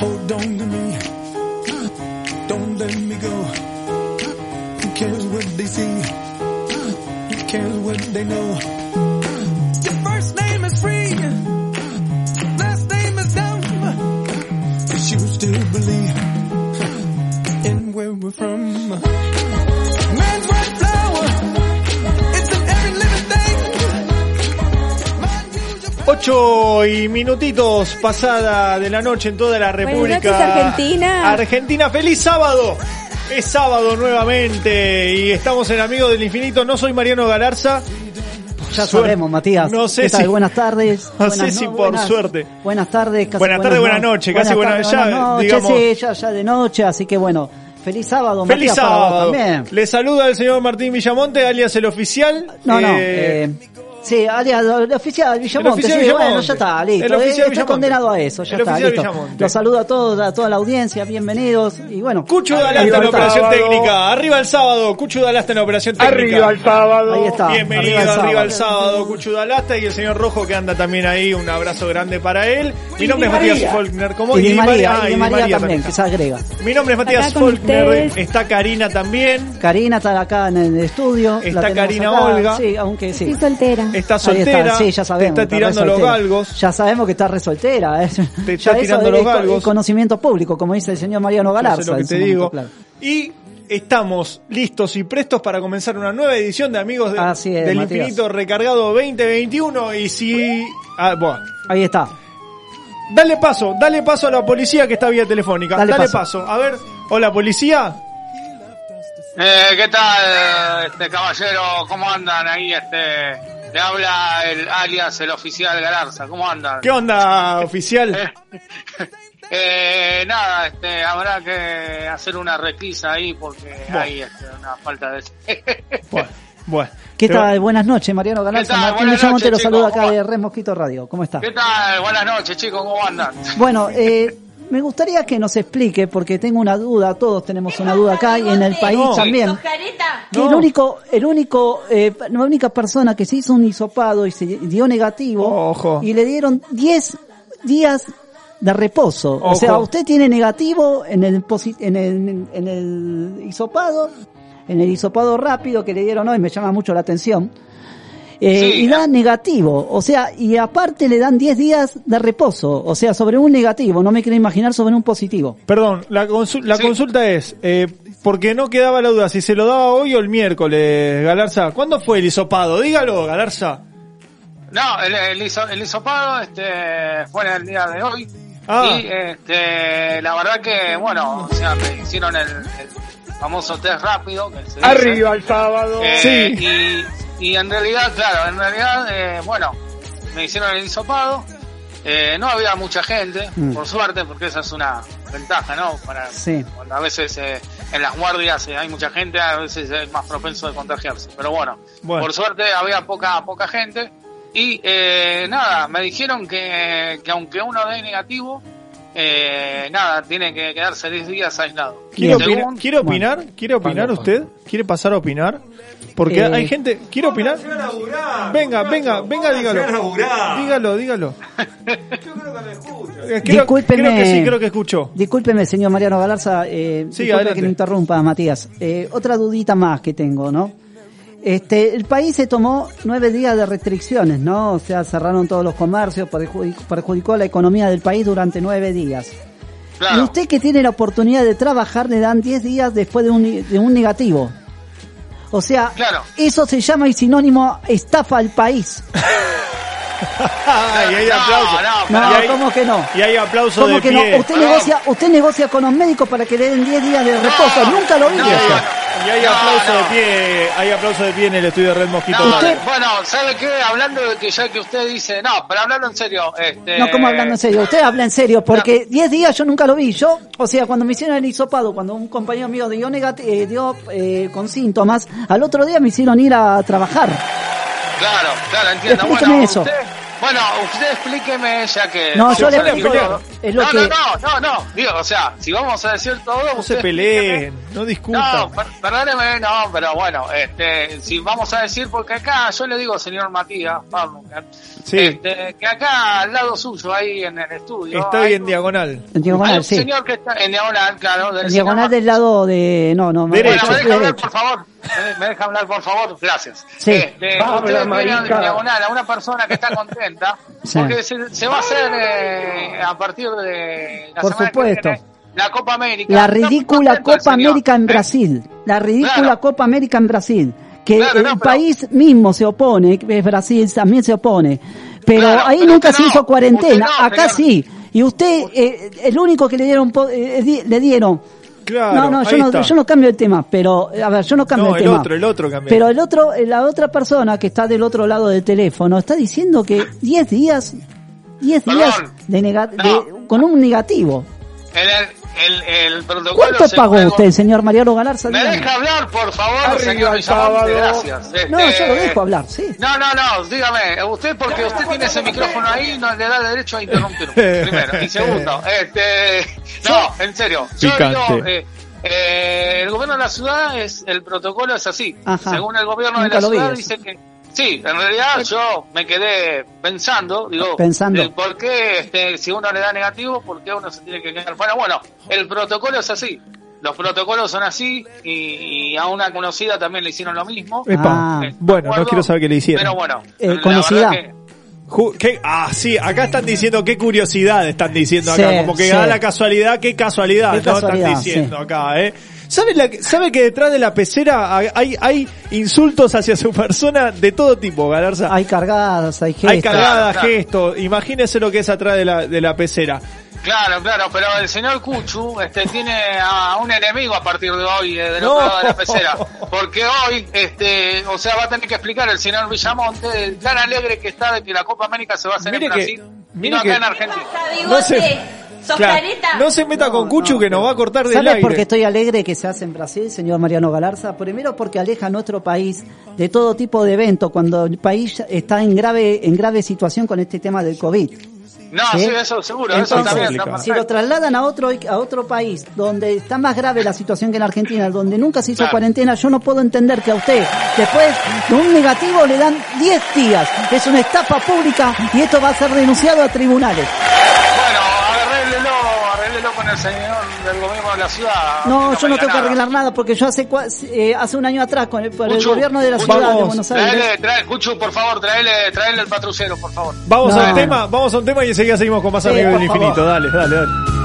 Hold on to me. Don't let me go. Who cares what they see? Who cares what they know 8 y minutitos pasada de la noche en toda la República. noches, Argentina. Argentina, feliz sábado. Es sábado nuevamente y estamos en Amigos del Infinito. No soy Mariano Galarza. Ya sabemos, Matías. No sé ¿Qué tal? si- Buenas tardes. No Buenas sé si no- por buenas- suerte. Buenas tardes. Casi Buenas tardes, buenas no- noches, casi buenas- tardes, ya, buenas noches, digamos- sí, ya, ya de noche, así que bueno. Feliz sábado, Feliz Matías, para vos sábado. también. Le saluda el señor Martín Villamonte, alias el oficial. No, no. Eh, Eh, sí, alias, el oficial Villamonte. oficial sí, Villamonte. bueno, ya está, listo. El oficial Eh, está Villamonte. condenado a eso, ya El está, oficial listo. Villamonte. Los saludo a todos, a toda la audiencia, bienvenidos. Y bueno. Cucho ahí Dalasta en operación técnica. Arriba el sábado. Cucho Dalasta en operación técnica. Arriba el sábado. Ahí está. Bienvenido arriba el arriba el sábado. sábado, Cuchu Dalasta y el señor Rojo que anda también ahí. Un abrazo grande para él. Mi nombre es Matías Faulkner. ¿Cómo? Y Di María, y y María también, que se agrega. Mi nombre es Matías Faulkner. Está Karina también. Karina está acá en el estudio. Está Karina. Olga. Sí, aunque sí. Estoy soltera. Está soltera. está, sí, ya sabemos. Te está tirando los galgos. Ya sabemos que está resoltera. ¿eh? Te está tirando es los galgos. conocimiento público, como dice el señor Mariano Yo Galarza. sé lo que te momento, digo. claro. Y estamos listos y prestos para comenzar una nueva edición de Amigos de- es, del Matías. Infinito Recargado 2021. Y si. Ah, bueno. Ahí está. Dale paso, dale paso a la policía que está vía telefónica. Dale, Dale paso. paso. A ver, hola policía. Eh, ¿Qué tal, este caballero? ¿Cómo andan ahí? Este, le habla el alias, el oficial Galarza. ¿Cómo andan? ¿Qué onda, oficial? Eh, nada, este, habrá que hacer una requisa ahí porque Bueno. hay este, una falta de... Bueno, bueno. ¿Qué tal? Buenas noches, Mariano Galarza. Martín noches, lo saluda acá de Red Mosquito Radio. ¿Cómo está? ¿Qué tal? Buenas noches, chicos. ¿Cómo andan? Bueno, eh, me gustaría que nos explique, porque tengo una duda, todos tenemos una duda acá y en el país No. también. Que el único, el único, eh, la única persona que se hizo un hisopado y se dio negativo Ojo. y le dieron 10 días de reposo. Ojo. O sea, usted tiene negativo en el, posi- en el, en el hisopado, en el hisopado rápido que le dieron hoy, me llama mucho la atención. Eh, Sí. y da negativo, o sea, y aparte le dan 10 días de reposo, o sea, sobre un negativo, no me quiero imaginar sobre un positivo. Perdón, la, consu- la Sí. consulta es, eh, porque no quedaba la duda si se lo daba hoy o el miércoles, Galarza. ¿Cuándo fue el hisopado? Dígalo, Galarza. No, el, el, hiso- el hisopado este, fue en el día de hoy. Ah. Y este, la verdad que, bueno, o sea, me hicieron el, el famoso test rápido. Que se dice. Arriba el sábado. Eh, Sí. Y, y en realidad, claro, en realidad, eh, bueno, me hicieron el hisopado. Eh, no había mucha gente, Mm. por suerte, porque esa es una ventaja, ¿no? Para, Sí. cuando a veces eh, en las guardias eh, hay mucha gente, a veces es más propenso de contagiarse. Pero bueno, Bueno. por suerte había poca poca gente. Y eh, nada, me dijeron que, que aunque uno dé negativo, eh, nada, tiene que quedarse 10 días aislado. ¿Quiere, opinar? ¿Quiere opinar? ¿Quiere opinar usted? ¿Quiere pasar a opinar? Porque Eh, hay gente... ¿Quiere opinar? Venga, venga, venga, dígalo. Dígalo, dígalo. Eh, creo- Discúlpeme. Creo que sí, creo que escuchó. Discúlpeme, señor Mariano Galarza, eh, Sí, disculpe adelante. que lo interrumpa, Matías. Eh, otra dudita más que tengo, ¿no? Este, el país se tomó nueve días de restricciones, ¿no? O sea, cerraron todos los comercios, perjudic- perjudicó la economía del país durante nueve días. Y Claro. usted que tiene la oportunidad de trabajar le dan 10 días después de un, de un negativo. O sea, Claro. eso se llama y sinónimo estafa al país. y hay aplausos. no, No, ¿cómo que no? y hay aplausos ¿Cómo de que pie. no? Usted negocia, usted negocia con los médicos para que le den 10 días de reposo. Nunca lo vi. Y hay no. de pie, hay aplausos de pie en el estudio de Red Mosquito. Bueno, ¿sabe qué? Hablando de que ya que usted dice, no, pero hablando en serio, este... No, como hablando en serio. Usted habla en serio, porque 10 días yo nunca lo vi. Yo, o sea, cuando me hicieron el hisopado, cuando un compañero mío dio, negati- eh, dio eh, con síntomas, al otro día me hicieron ir a trabajar. Claro, claro, entiendo. Explíqueme bueno, eso. Usted, bueno, usted explíqueme ya que... No, yo le todo. es lo no, que- no, no, no, no, digo, o sea, si vamos a decir todo... No se usted peleen, explíqueme. no discutan. No, per- perdóneme, no, pero bueno, este, si vamos a decir, porque acá yo le digo, señor Matías, vamos, Sí. este, que acá al lado suyo, ahí en el estudio, Estoy en un- diagonal. En hay diagonal, un sí. señor que está en diagonal, claro, del En diagonal del lado de... No, no, Derecho. Bueno, me deja hablar, por favor. Me- deja hablar, por favor. Gracias. Sí. Este, en diagonal a una persona que está contenta Sí. porque se, se va a hacer eh, a partir de la Por semana que supuesto. viene la Copa América. La ridícula Copa América en. Brasil. La ridícula Claro. Copa América en Brasil. Que Claro, el no, pero- país mismo se opone, que es Brasil también se opone. Pero Claro, ahí pero nunca se no, hizo cuarentena. no, Acá señor. sí. Y usted, eh, el único que le dieron, po- eh, le dieron. Claro, no, no, yo no, yo no cambio el tema, pero, a ver, yo no cambio No, el el tema. otro, el otro cambia. Pero el otro, eh, la otra persona que está del otro lado del teléfono está diciendo que 10 días, 10 Perdón. días de nega- No. de- con un negativo. El, el, el protocolo ¿Cuánto se pagó usted, señor Mariano Galarza? Me Dígame. deja hablar, por favor, Arriba señor gracias. Este, No, yo lo dejo hablar, sí. No, no, no, dígame, usted porque usted tiene ese micrófono ahí no le da derecho a interrumpir. Primero. Y segundo, este, no, en serio, yo digo, eh, eh, el gobierno de la ciudad es, el protocolo es así. Ajá. Según el gobierno Nunca de la ciudad dice que, sí, en realidad yo me quedé pensando, digo, Pensando. por qué, este, si uno le da negativo, por qué uno se tiene que quedar fuera. Bueno, el protocolo es así. Los protocolos son así y, y a una conocida también le hicieron lo mismo. Epa. Eh, bueno, no quiero saber qué le hicieron. Pero bueno, Eh, conocida. que- ¿qué? Ah, sí, acá están diciendo qué curiosidad están diciendo acá, Sí, como que sí. da la casualidad, qué casualidad, Qué ¿no? casualidad, están diciendo sí. acá, ¿eh? ¿Sabe, la, ¿Sabe que detrás de la pecera hay, hay insultos hacia su persona de todo tipo, Galarza? Hay cargadas, hay gestos. Hay cargadas, Claro, claro. gestos. Imagínese lo que es atrás de la, de la pecera. Claro, claro, pero el señor Cuchu este, tiene a un enemigo a partir de hoy, eh, del No. otro lado de la pecera. Porque hoy, este, o sea, va a tener que explicar el señor Villamonte tan alegre que está de que la Copa América se va a hacer Mire en que- Brasil y mire no acá que- en Argentina. No se, ¿Sos claro, careta? no se meta con Cuchu que nos va a cortar del ¿Sabe aire. por qué estoy alegre que se hace en Brasil, señor Mariano Galarza? Primero porque aleja a nuestro país de todo tipo de eventos cuando el país está en grave en grave situación con este tema del COVID. No, ¿Sí? sí, eso seguro, eso Entonces, también está complicado. si lo trasladan a otro a otro país donde está más grave la situación que en Argentina, donde nunca se hizo Claro. cuarentena, yo no puedo entender que a usted después de un negativo le dan 10 días. Es una estafa pública y esto va a ser denunciado a tribunales. Con el señor del gobierno de la ciudad. No, yo no tengo que arreglar nada porque yo hace cua- eh, hace un año atrás con el, por el Cuchu, gobierno de la Cuchu, ciudad de Buenos Aires. Traele, trae, Cuchu, por favor, traele, traele el patrullero, por favor. Vamos No. a un tema, vamos a un tema y enseguida seguimos con más Sí, amigos del favor. infinito. Dale, dale, dale.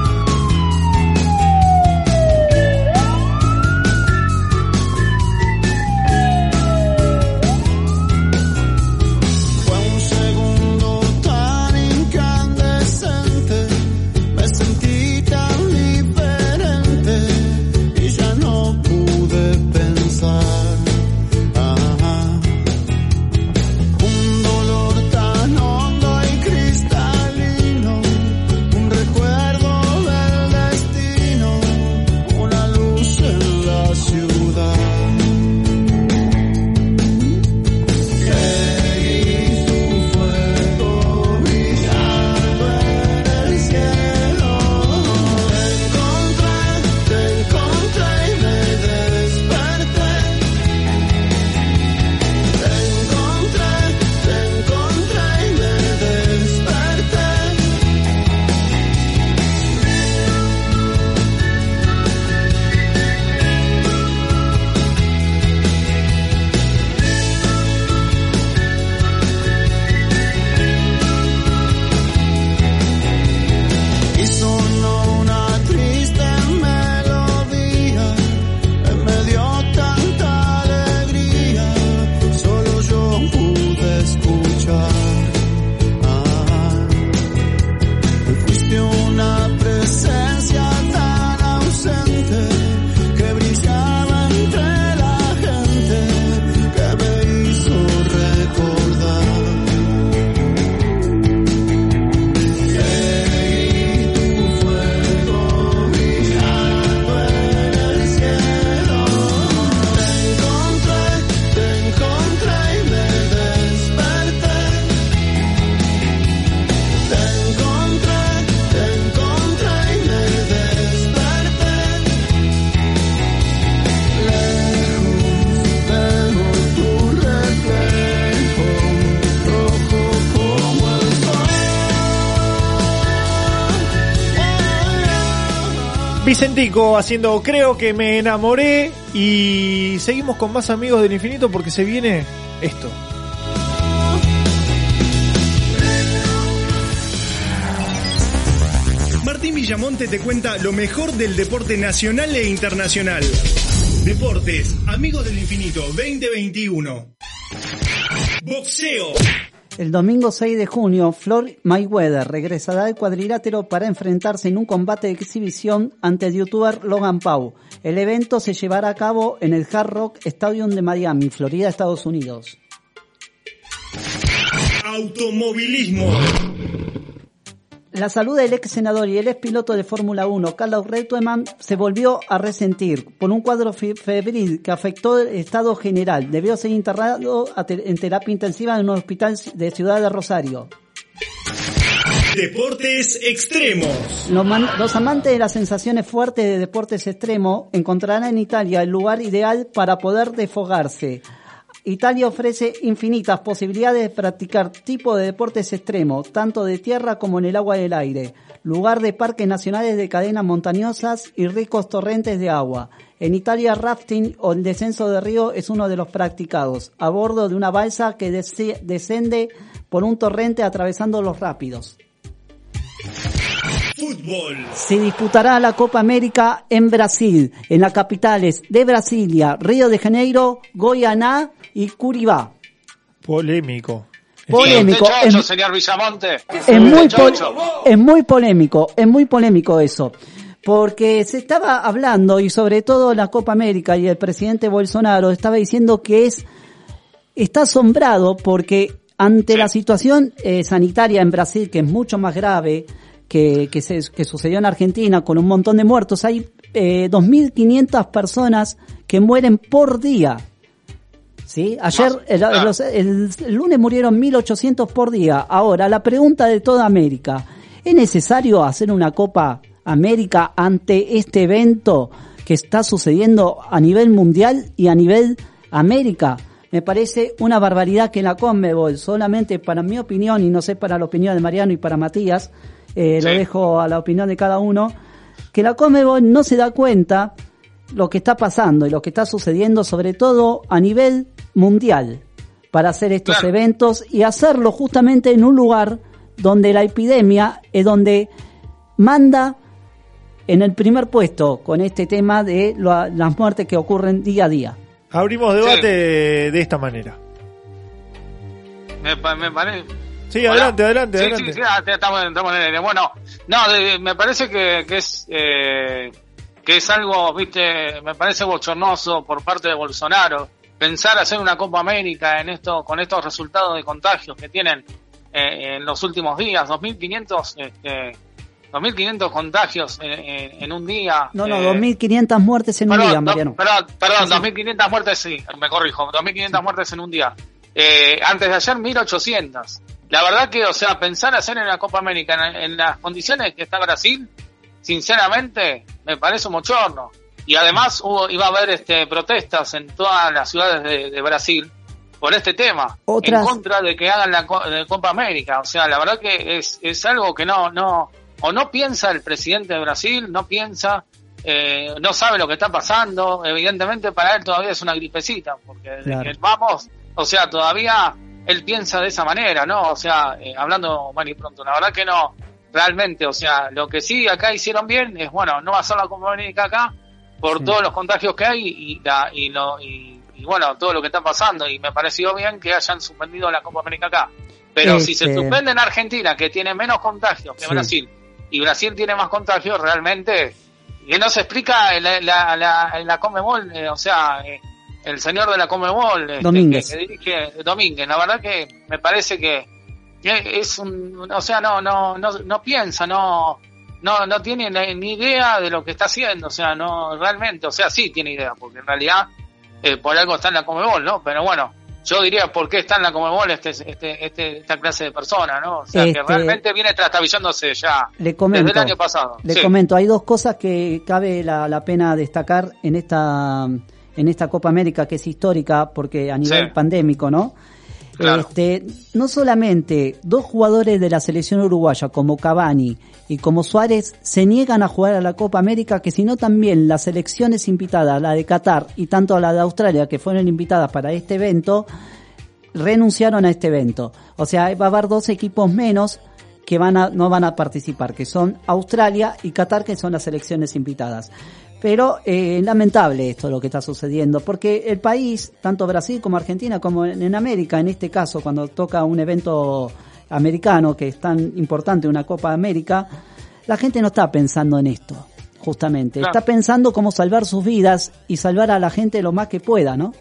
Vicentico haciendo Creo que me enamoré y seguimos con más amigos del infinito porque se viene esto. Martín Villamonte te cuenta lo mejor del deporte nacional e internacional. Deportes, Amigos del Infinito 2021. Boxeo. El domingo 6 de junio, Floyd Mayweather regresará al cuadrilátero para enfrentarse en un combate de exhibición ante el youtuber Logan Paul. El evento se llevará a cabo en el Hard Rock Stadium de Miami, Florida, Estados Unidos. La salud del ex senador y el ex piloto de Fórmula 1, Carlos Reutemann, se volvió a resentir por un cuadro fe- febril que afectó el estado general. Debió ser internado en terapia intensiva en un hospital de Ciudad de Rosario. Deportes extremos. Los, los amantes de las sensaciones fuertes de deportes extremos encontrarán en Italia el lugar ideal para poder desfogarse. Italia ofrece infinitas posibilidades de practicar tipo de deportes extremos, tanto de tierra como en el agua del aire. Lugar de parques nacionales de cadenas montañosas y ricos torrentes de agua. En Italia, rafting o el descenso de río es uno de los practicados, a bordo de una balsa que descende por un torrente atravesando los rápidos. Fútbol. Se disputará la Copa América en Brasil, en las capitales de Brasilia, Río de Janeiro, Goianá y Curibá. Polémico. Polémico. ¿Y usted chocho, Es, señor Villamonte? es muy ¿Usted pol- chocho? es muy polémico, es muy polémico eso. Porque se estaba hablando, y sobre todo la Copa América y el presidente Bolsonaro estaba diciendo que es, está asombrado porque ante la situación eh, sanitaria en Brasil, que es mucho más grave que, que, se- que sucedió en Argentina con un montón de muertos, hay eh, 2.500 personas que mueren por día. ¿Sí? Ayer, el, lunes murieron 1.800 por día. Ahora, la pregunta de toda América, ¿es necesario hacer una Copa América ante este evento que está sucediendo a nivel mundial y a nivel América? Me parece una barbaridad que la Conmebol, solamente para mi opinión, y no sé para la opinión de Mariano y para Matías, eh, lo dejo a la opinión de cada uno, que la Conmebol no se da cuenta lo que está pasando y lo que está sucediendo, sobre todo a nivel mundial, para hacer estos Claro. eventos y hacerlo justamente en un lugar donde la epidemia es donde manda en el primer puesto con este tema de lo- las muertes que ocurren día a día. Abrimos debate de, de esta manera. Me, pa- me parece. Sí, Hola. adelante, adelante, Sí, adelante. Sí, sí, ah, estamos, estamos en el. Bueno, no, de- me parece que, que es eh, que es algo, viste, me parece bochornoso por parte de Bolsonaro pensar hacer una Copa América en esto con estos resultados de contagios que tienen eh, en los últimos días, 2.500 este, 2.500 contagios en, en- en un día. No, no, eh, 2.500 muertes en un día, Mariano. perdón, perdón, 2.500 muertes, sí, me corrijo, 2.500 muertes en un día. Eh, antes de ayer, 1.800. La verdad que, o sea, pensar hacer en la Copa América en, en las condiciones que está Brasil, sinceramente, me parece un mochorno. Y además hubo, iba a haber este, protestas en todas las ciudades de, de Brasil por este tema, Otras- en contra de que hagan la de Copa América. O sea, la verdad que es, es algo que no, no, o no piensa el presidente de Brasil, no piensa, eh, no sabe lo que está pasando. Evidentemente para él todavía es una gripecita, porque desde que vamos, o sea, todavía él piensa de esa manera, ¿no? O sea, eh, hablando mal y pronto, la verdad que no, realmente, o sea, lo que sí acá hicieron bien es, bueno, no hacer la Copa América acá por Sí. todos los contagios que hay y, la, y, lo, y, y bueno, todo lo que está pasando y me pareció bien que hayan suspendido la Copa América acá. Pero si se Este- suspende en Argentina, que tiene menos contagios que Sí. Brasil, y Brasil tiene más contagios, realmente, que no se explica en la, la, la, en la Comebol, eh, o sea, eh, el señor de la Comebol, este, Domínguez. que, que dirige Domínguez, la verdad que me parece que que es un, o sea, no, no, no, no piensa, no, no, no tiene ni idea de lo que está haciendo, o sea, no, realmente, o sea, sí tiene idea, porque en realidad, eh, por algo está en la Comebol, ¿no? Pero bueno, yo diría por qué está en la Comebol este, este, este, esta clase de persona, ¿no? O sea, Este- que realmente viene trastabillándose ya Le comento. desde el año pasado. Le Sí. comento, hay dos cosas que cabe la, la pena destacar en esta en esta Copa América que es histórica porque a nivel Sí. pandémico, ¿no? Este, no solamente dos jugadores de la selección uruguaya como Cavani y como Suárez se niegan a jugar a la Copa América, que sino también las selecciones invitadas, la de Qatar y tanto la de Australia, que fueron invitadas para este evento, renunciaron a este evento. O sea, va a haber dos equipos menos que van a, no van a participar, que son Australia y Qatar, que son las selecciones invitadas. Pero eh, lamentable esto lo que está sucediendo, porque el país, tanto Brasil como Argentina, como en, en América, en este caso, cuando toca un evento americano que es tan importante, una Copa América, la gente no está pensando en esto, justamente. Claro. Está pensando cómo salvar sus vidas y salvar a la gente lo más que pueda, ¿no?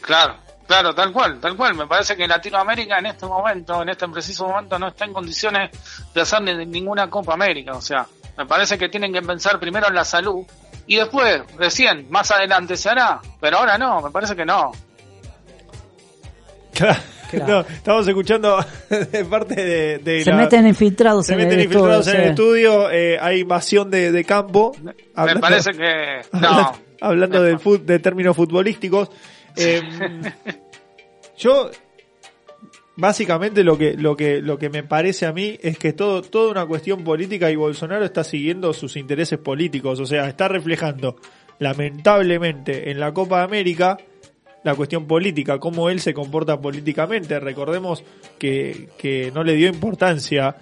Claro, claro, tal cual, tal cual. Me parece que Latinoamérica en este momento, en este preciso momento, no está en condiciones de hacer ni- ninguna Copa América. O sea, me parece que tienen que pensar primero en la salud y después, recién, más adelante se hará. Pero ahora no, me parece que no. Claro. No, estamos escuchando de parte de, de Se la- meten infiltrados se en meten el infiltrados estudio, en el sí. estudio, eh, hay invasión de, de campo. Me Hablando- parece que no. hablando, de términos futbolísticos. eh, yo básicamente lo que lo que lo que me parece a mí es que todo toda una cuestión política y Bolsonaro está siguiendo sus intereses políticos, o sea, está reflejando lamentablemente en la Copa de América la cuestión política, cómo él se comporta políticamente. Recordemos que, que no le dio importancia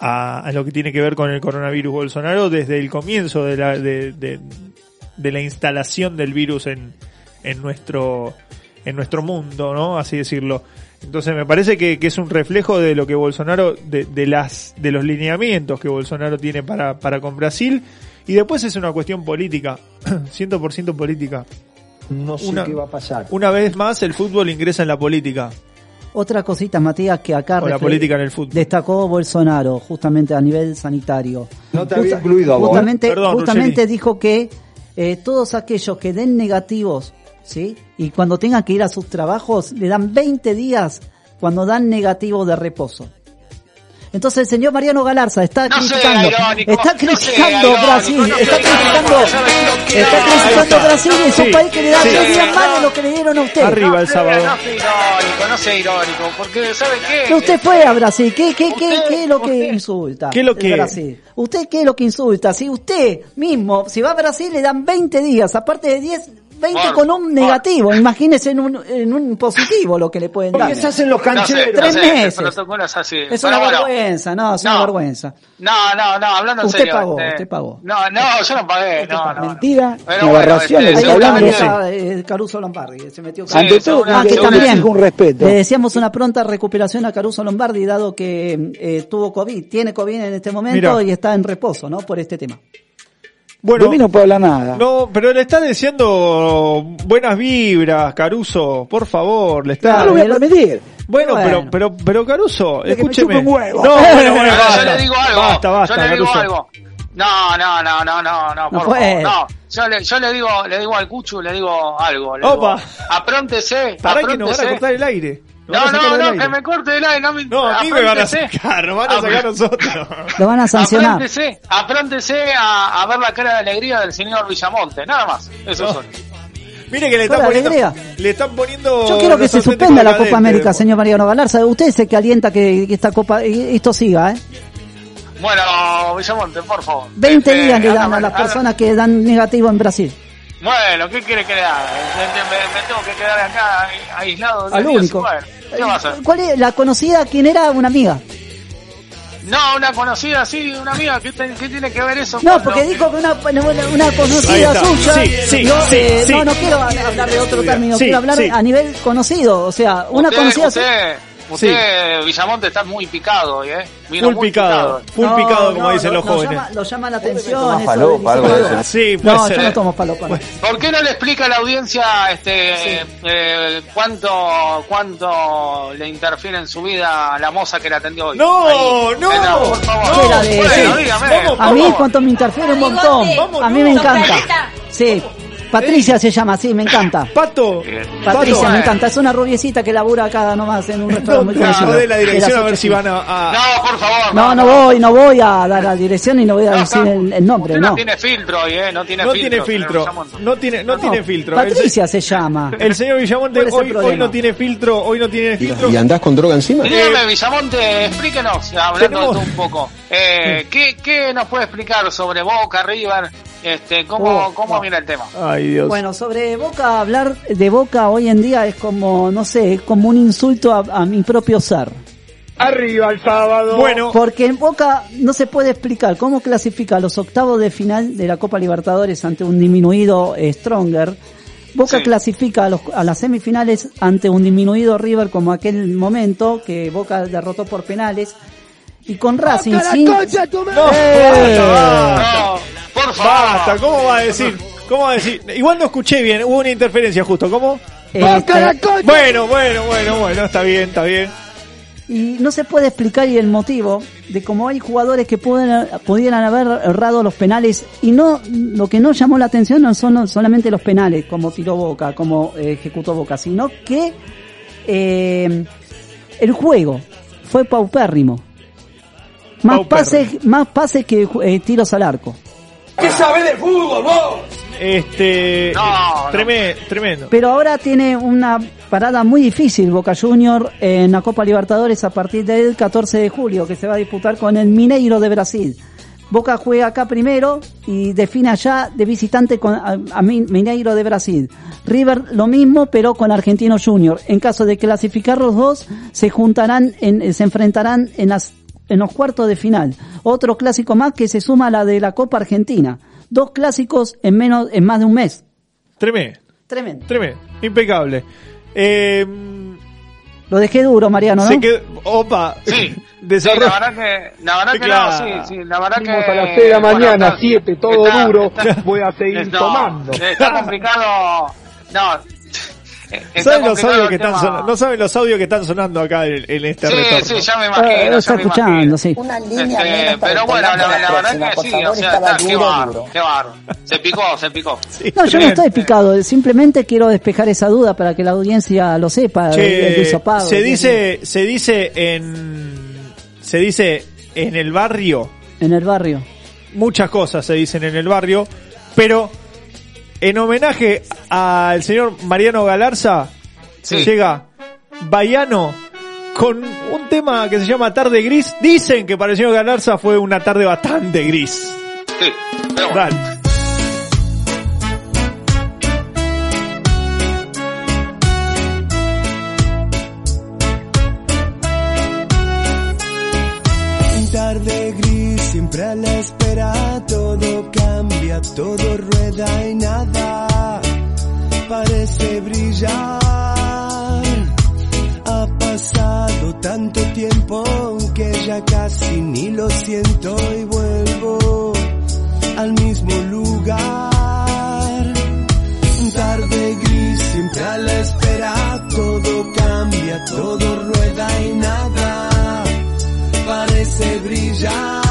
a, lo que tiene que ver con el coronavirus Bolsonaro desde el comienzo de la, de- de la instalación del virus en, en nuestro en nuestro mundo, ¿no? Así decirlo. Entonces me parece que, que es un reflejo de lo que Bolsonaro, de, de las, de los lineamientos que Bolsonaro tiene para, para con Brasil, y después es una cuestión política, 100% política. No sé Una- qué va a pasar. Una vez más el fútbol ingresa en la política, Otra cosita, Matías, que acá o la refle- política en el fútbol. destacó Bolsonaro, justamente a nivel sanitario. No te había incluido a vos, ¿eh? Justamente, Perdón, justamente dijo que eh, todos aquellos que den negativos, ¿sí? Y cuando tengan que ir a sus trabajos, le dan 20 días cuando dan negativo de reposo. Entonces el señor Mariano Galarza está No sea criticando, irónico, está no sea criticando irónico, Brasil, no está criticando, irónico, ¿sabes lo que está es? criticando. Brasil y es un Sí, país que le da sí. tres días más de lo que le dieron a usted. Arriba el sábado. No sea irónico, no sea irónico, porque ¿sabe qué? Que usted fue a Brasil, ¿qué, qué, qué, Usted- qué es lo que usted- insulta? ¿Qué es lo que- Brasil? ¿Usted qué es lo que insulta? Si usted mismo, si va a Brasil le dan 20 días, aparte de 10, 20 Por- con un por- negativo, imagínese en un, en un positivo lo que le pueden ¿Por dar. qué se hacen los No sé, cancheros? no Tres sé, meses. Es así. Es Pero una bueno, vergüenza, no, es una vergüenza. No, no, no, hablando en Usted serio. pagó, este, usted pagó. No, no, yo no pagué, no, no. no. Mentira, bueno, aberraciones, este, hablando eh, Caruso Lombardi, se metió Sí, Ante todo, Ah, que también con respeto. le decíamos una pronta recuperación a Caruso Lombardi, dado que eh, tuvo COVID, tiene COVID en este momento Mira. y está en reposo, ¿no? Por este tema. Bueno, de mí no puedo hablar nada. No, pero le está diciendo buenas vibras, Caruso, por favor, le está... no lo voy a permitir. Bueno, Bueno. pero, pero, pero Caruso, De escúcheme. chupe un huevo. No, bueno, bueno, basta. yo le digo algo. Basta, basta, yo le digo Caruso. algo. No, no, no, no, no, no, por puede. favor, no. Yo le, yo le digo, le digo al Cuchu, le digo algo. Le Opa. Digo, apróntese, Pará que nos van a apróntese. cortar el aire. No, sacar no, no, que me corte el aire, no me No, a mí me van a sacar, nos van a sacar a nosotros. Lo van a sancionar. Apróntese, apróntese a, a ver la cara de alegría del señor Villamonte, nada más. Eso No. son. Mire que le están poniendo, alegría. le están poniendo Yo quiero que se suspenda la Copa América, señor Mariano Galarza. Usted es el que alienta que, que esta Copa, y- esto siga, ¿eh? Bueno, Villamonte, por favor. 20 Este, días le dan a las personas que dan negativo en Brasil. Bueno, ¿qué quiere que le haga? Me, tengo que quedar acá aislado. Al único. ¿qué va a hacer? ¿Cuál es la conocida? ¿Quién era? Una amiga. No, una conocida, sí, una amiga. ¿Qué, te- qué tiene que ver eso? No, porque dijo que una, una, conocida suya. Sí, sí, no, sí, eh, sí. no, no quiero hablar de otro término, Sí, quiero hablar sí. a nivel conocido. O sea, una usted, conocida Usted, usted Villamonte, está muy picado hoy, ¿eh? Vino Full muy picado, full No, picado como no, dicen lo- los lo jóvenes. Llama, lo llama la atención. eso falopa, de- algo de eso. Sí, puede No, ser. yo no tomo falopa. no. ¿Por qué no le explica a la audiencia este eh, cuánto cuánto le interfiere en su vida la moza que la atendió hoy? No, Ahí. no, Venga, por favor. ¿Qué era de- Bueno, sí. dígame. Vamos, A mí Vamos. cuanto me interfiere un montón. Vamos, A mí me no. encanta. Sí. Patricia se llama, sí, me encanta. Pato, Patricia, Pato, me encanta. Es una rubiecita que labura acá nomás en un no, restaurante no, conocido. de la De dirección las a ver ocho si van a... a- No, por favor. No, no voy, no voy a dar la dirección y no voy a No, decir el, el nombre, no. no tiene filtro hoy, ¿eh? No tiene no filtro. tiene filtro, no tiene, no, No, tiene filtro. El se- Patricia se llama. El, señor Villamonte ¿Cuál es el hoy, hoy no tiene filtro, hoy no tiene filtro. ¿Y andás con droga encima? Dígame, Villamonte, explíquenos, hablando Tenemos- de tú un poco. Eh, ¿qué, ¿Qué nos puede explicar sobre Boca, River? Este, ¿Cómo, Oh, cómo no. viene el tema? Ay, Dios. Bueno, sobre Boca, hablar de Boca hoy en día es como, no sé, es como un insulto a, a mi propio ser. Arriba el sábado. Bueno, Porque en Boca no se puede explicar cómo clasifica a los octavos de final de la Copa Libertadores ante un disminuido eh, Stronger. Boca Sí. clasifica a, los- a las semifinales ante un disminuido River como aquel momento que Boca derrotó por penales. Y con Racing sin... no, Eh. basta, basta, No, por favor. basta, ¿cómo va a decir? ¿Cómo va a decir? Igual no escuché bien, hubo una interferencia justo, ¿cómo? este, Bueno, bueno, bueno, bueno, está bien, está bien. Y no se puede explicar y el motivo de cómo hay jugadores que pueden, pudieran haber errado los penales y no lo que no llamó la atención no son solamente los penales como tiró Boca, como eh, ejecutó Boca, sino que eh, el juego fue paupérrimo. Más Paupérrimo. pases, más pases que eh, tiros al arco. ¿Qué sabés de fútbol vos? Este, No, no. tremendo, tremendo. Pero ahora tiene una parada muy difícil Boca Junior en la Copa Libertadores a partir del 14 de julio, que se va a disputar con el Mineiro de Brasil. Boca juega acá primero y define allá de visitante con a, a Min- Mineiro de Brasil. River lo mismo, pero con Argentino Junior. En caso de clasificar los dos, se juntarán, en, se enfrentarán en las en los cuartos de final. Otro clásico más que se suma a la de la Copa Argentina. Dos clásicos en menos, en más de un mes. Tremendo, Tremendo. tremendo, impecable. Eh, Lo dejé duro, Mariano, ¿no? se quedó, opa, Sí, sí, desarrollo. la verdad que, la verdad que Claro. no, sí, sí, la verdad que... Fuimos a las seis de la mañana, está- siete, todo está- duro, está- voy a seguir no, tomando. Está complicado, no, ¿Saben los audios que están sonando? No saben los audios que están sonando acá en, en este Sí, retorno. sí, ya me imagino. Eh, lo está escuchando, sí. Una línea Este, pero bueno, la, la la verdad que sí, favor, o sea, está, qué barro, qué barro. Se picó, se picó. Sí, No, yo no estoy picado, simplemente quiero despejar esa duda para que la audiencia lo sepa. Che, el- se dice, se dice en, se dice en el barrio, En el barrio. muchas cosas se dicen en el barrio, pero en homenaje al señor Mariano Galarza, Sí. llega Baiano con un tema que se llama Tarde Gris. Dicen que para el señor Galarza fue una tarde bastante gris. Sí, pero bueno. Dale. Tarde gris, siempre a la espera, todo cambia, todo rueda y nada parece brillar. Ha pasado tanto tiempo que ya casi ni lo siento y vuelvo al mismo lugar. Tarde gris, siempre a la espera, todo cambia, todo rueda y nada parece brillar.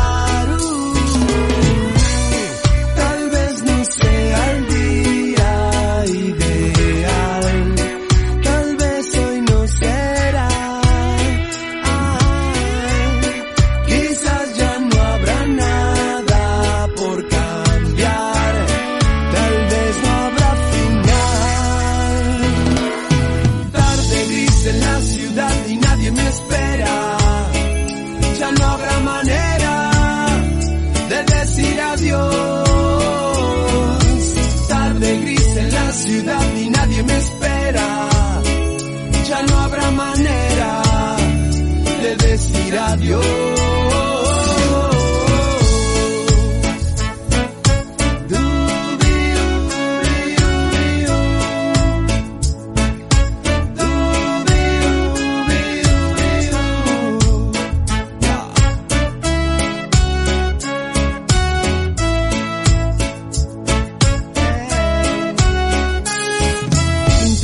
Adiós.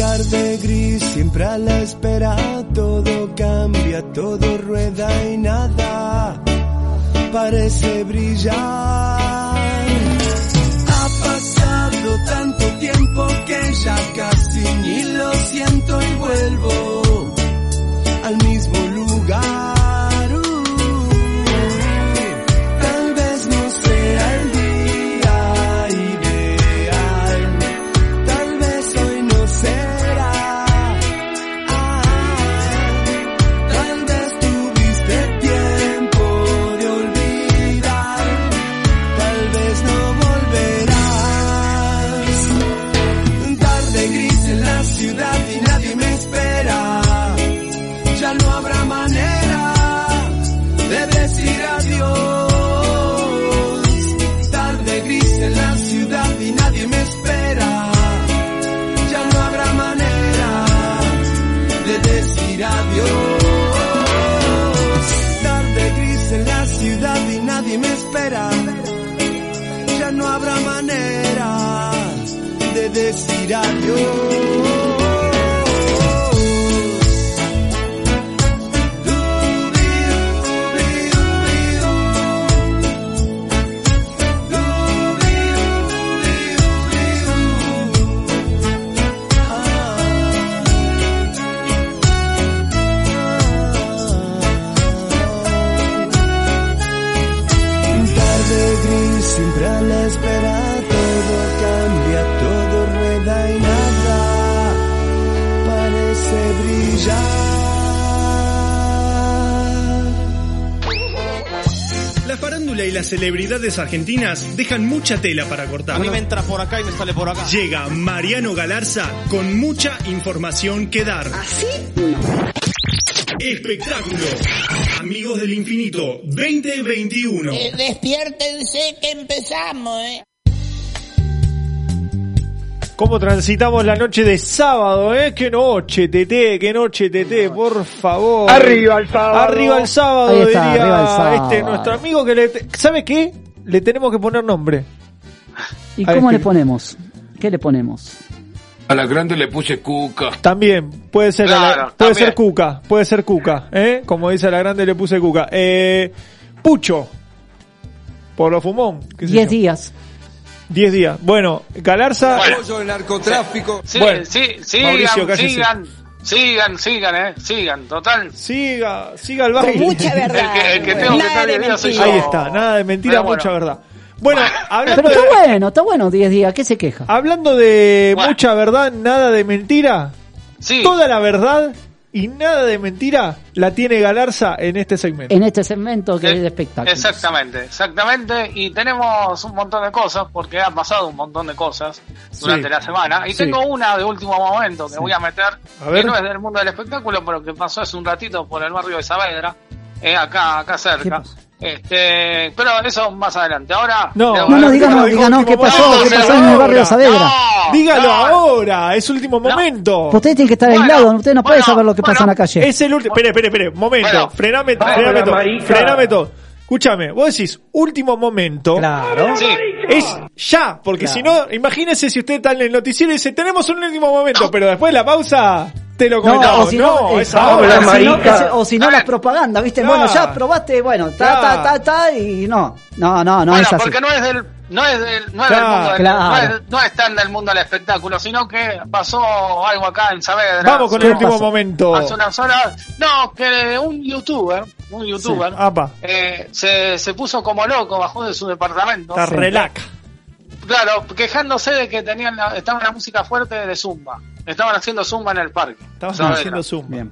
tarde gris, siempre a la espera, todo cambia, todo rueda parece brillar. Ha pasado tanto tiempo ya casi ni lo siento y vuelvo al mismo lugar. Celebridades argentinas dejan mucha tela para cortar. A mí me entra por acá y me sale por acá. Llega Mariano Galarza con mucha información que dar. ¿Así? Espectáculo. Amigos del Infinito 2021. Eh, despiértense que empezamos, ¿eh? ¿Cómo transitamos la noche de sábado, eh? ¡Qué noche, Tete! ¡Qué noche, Tete! Por favor. Arriba el sábado. Arriba el sábado, está, diría arriba el sábado. este nuestro amigo que le... ¿Sabe qué? Le tenemos que poner nombre. ¿Y cómo es le ponemos? ¿Qué le ponemos? A la grande le puse cuca. También, puede ser, a la- Claro, puede también. ser Cuca, puede ser Cuca, ¿eh? Como dice a la grande le puse Cuca. Eh, Pucho. Por lo fumón. qué sé Diez yo. días. Diez días. Bueno, Galarza... Bueno. el narcotráfico. Sí, Bueno, sí, sigan, Mauricio, cállese. sigan, sigan, sigan, eh, sigan, total. Siga, siga el Con baile. mucha verdad. El que- el que tengo que estar de de día soy mentira. Ahí está, nada de mentira, bueno. mucha verdad. Bueno, hablando Pero de, está bueno, está bueno 10 días. ¿Qué se queja? hablando de Bueno. mucha verdad, nada de mentira, Sí, toda la verdad y nada de mentira la tiene Galarza en este segmento. En este segmento que Eh, es de espectáculos. Exactamente, exactamente. Y tenemos un montón de cosas, porque ha pasado un montón de cosas durante Sí. la semana. Y Sí. tengo una de último momento que voy a meter, A ver. que no es del mundo del espectáculo, pero que pasó hace un ratito por el barrio de Saavedra, eh, acá, acá ¿Qué cerca. pasó? Este, pero eso más adelante. Ahora, No, No, no, Ahora, díganos, qué pasó, momento, qué no, pasó en el barrio de. Saavedra. No, Dígalo no, ahora, es último momento. Ustedes tienen que estar Bueno, aislados, ustedes no pueden bueno, saber lo que pasa en la bueno, calle. Es el último. Espere, espere, espere. Momento. Bueno. frename, frename todo. Frename todo. Escúchame, vos decís último momento. Claro. Sí, Es ya, porque Claro. si no, imagínese si usted está en el noticiero y dice, tenemos un último momento, pero después de la pausa te lo comentamos. o si no, o si no, marica. ese- o si no, las propagandas, ¿viste? Claro. Bueno, ya probaste, bueno, ta, ta, ta, ta, y no. No, no, no bueno, es así. porque no es del, no es del, no es Claro, del mundo del, claro. no, es, no es tan del mundo del espectáculo, sino que pasó algo acá en Saavedra. Vamos con ¿Qué el último pasó? momento. Hace unas horas, no, que un youtuber, un youtuber, Apa, eh, se, se puso como loco, bajó de su departamento. está relaca. Claro, quejándose de que tenían la, estaba la música fuerte de Zumba. Estaban haciendo Zumba en el parque. Saavedra. haciendo zoom. Bien.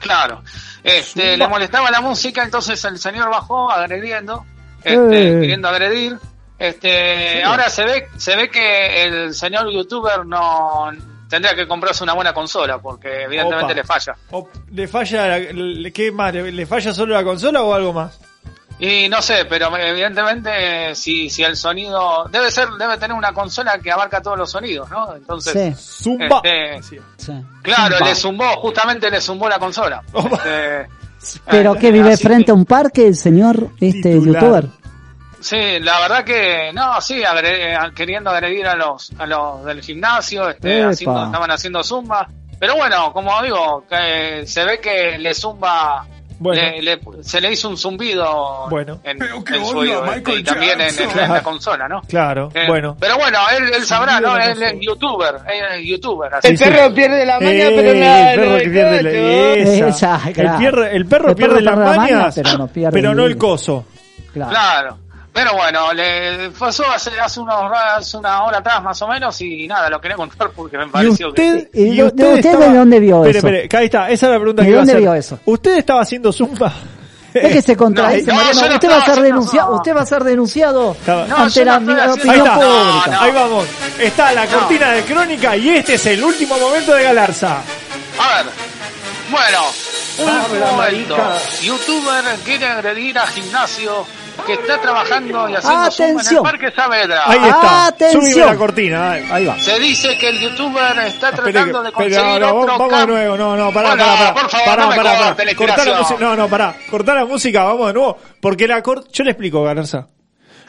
Claro. Este, le molestaba la música, entonces el señor bajó agrediendo, este, Eh. queriendo agredir. Este, ahora se ve, se ve que el señor youtuber no tendría que comprarse una buena consola, porque evidentemente Opa. le falla. O- ¿Le falla, la- le- qué más? ¿Le, le falla solo la consola o algo más? Y no sé, pero evidentemente si, si el sonido debe ser, debe tener una consola que abarca todos los sonidos, ¿no? Entonces, Sí, Zumba. Este, sí. claro, Zumba. le zumbó, justamente le zumbó la consola. Opa. Este, Pero eh, que vive frente que- a un parque el señor, este Titular. youtuber. Sí, la verdad que no, sí, agre- a- queriendo agredir a los a los del gimnasio, este, haciendo, estaban haciendo zumba, pero bueno, como digo, que se ve que le zumba Bueno. le- le- se le hizo un zumbido Bueno. en, Pero qué en su onda, oído, este, Michael y también en, en la- en la Claro. consola, ¿no? Claro, Eh, bueno. Pero bueno, él, él sabrá, ¿no? Él es youtuber, él es youtuber. así El sí. perro pierde la maña, Eh, pero la, el perro que pierde la, esa. Esa, el, claro. perro, el perro El pierde perro las pierde la maña, pero no pero el no el libro. coso. Claro. Claro. Pero bueno, le pasó hace, hace, unos, hace una hora atrás más o menos y nada, lo quería contar porque me Y pareció usted, que... ¿Y de- de usted de dónde vio Espere, eso? espere, ahí está, esa es la pregunta ¿De que iba a dónde hacer. vio eso? ¿Usted estaba haciendo zumba? Es que se contradice, No, no, Mariano. yo no usted va a ser denunciado, usted va a ser denunciado ante la opinión pública. no. ahí vamos. Está la cortina de crónica y este es el último momento de Galarza. A ver, bueno, un momento. Youtuber quiere agredir a gimnasio que está trabajando y haciendo zumba en el Atención. Parque Saavedra. Ahí está. Atención. Súbime la cortina. dale. Ahí va. Se dice que el youtuber está Espere tratando que- de conseguir no, otro vamos, vamos de nuevo, no, no, pará, Bueno, pará, pará, por favor, pará, no pará, Cortá la música, no, no, pará, cortá la música, vamos de nuevo, porque la cor... yo le explico, Galarza.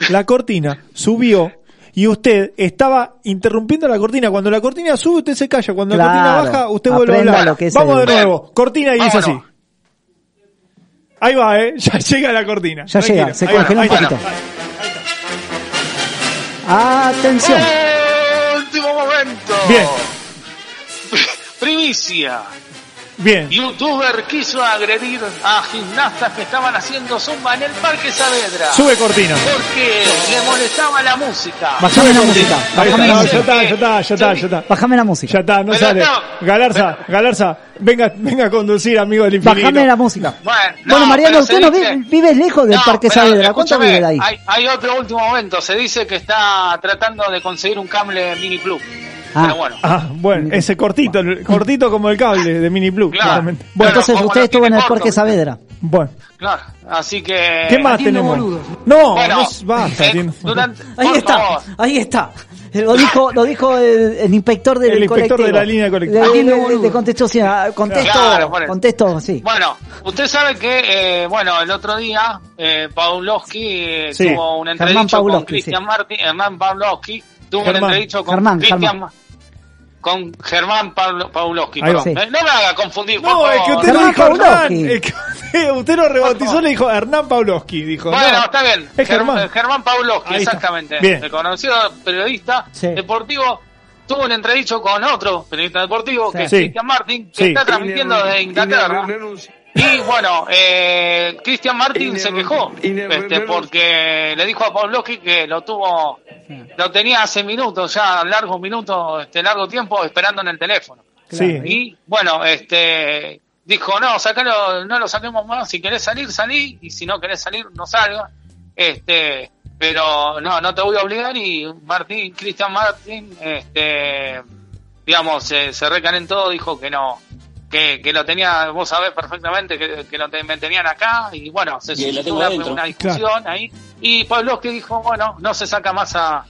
La cortina subió y usted estaba interrumpiendo la cortina. Cuando la cortina sube, usted se calla. Cuando la cortina baja, usted vuelve a hablar. lo que es Vamos de nuevo. Cortina y dice así. Ahí va, eh. Ya llega la cortina. Ya Tranquilo. llega, se Ahí congeló ahí un está. poquito. Atención. Último momento. Bien. Primicia. Bien. Youtuber quiso agredir a gimnastas que estaban haciendo zumba en el Parque Saavedra. Sube cortina. Porque le molestaba la música. Bajame la música. Bajame la no, ya música. está, ya está, ya está, ya está. Bajame la música. Ya está, no sale. Galarza, Galarza, venga, venga a conducir, amigo del infinito. Bajame la música. Bueno, Bueno, no, Mariano, usted no vive, lejos del Parque Saavedra. ¿Cuánto vive de ahí? Hay, hay otro último momento. Se dice que está tratando de conseguir un cable mini plug. Ah. Pero bueno. Ah, bueno, ese cortito, cortito como el cable de Mini Blue, Claro. claramente. Bueno, entonces usted estuvo en el corto, Parque. Saavedra. Bueno, Claro. Así que. ¿qué más tenemos? boludos. No, Bueno, no, basta. eh, durante, Ahí está, favor. ahí está. Lo dijo, lo dijo el, el inspector del El inspector colectivo. de la línea colectiva. De, de- de- contesto, sí, ah, contesto, Claro, eso. contesto, sí. Bueno, usted sabe que, eh, bueno, el otro día, eh, Pawlowski eh, Sí. tuvo un Germán entredicho con Cristian sí. Martín, Germán Pawlowski, tuvo Germán. un entredicho con Germán, Cristian Germán. Con Germán Pablo-. Eh, no me haga confundir, por No, favor. es que usted Germán lo dijo Hernán. Es que usted, lo rebautizó, le dijo Hernán Pawlowski. Dijo, Bueno, no, está bien. Es Germán. Germán está. exactamente. Bien. El conocido periodista Sí. deportivo tuvo un entredicho con otro periodista deportivo, Sí. que es Sí. Cristian Martin, que Sí. está transmitiendo de Inglaterra. Y bueno, eh, Cristian Martin se quejó este, porque le dijo a Pawlowski que lo tuvo, lo tenía hace minutos, ya largos minutos, este largo tiempo esperando en el teléfono. Sí. Y bueno, este dijo, no, sacalo, no lo saquemos más, si querés salir, salí, y si no querés salir, no salga. Este, pero no, no te voy a obligar y Martín, Cristian Martín, este, digamos, se, se recalentó, dijo que no, que, que lo tenía, vos sabés perfectamente que, que lo te- me tenían acá, y bueno, se suscitó una, una discusión ahí, y Pavlovsky dijo, bueno, no se saca más a, al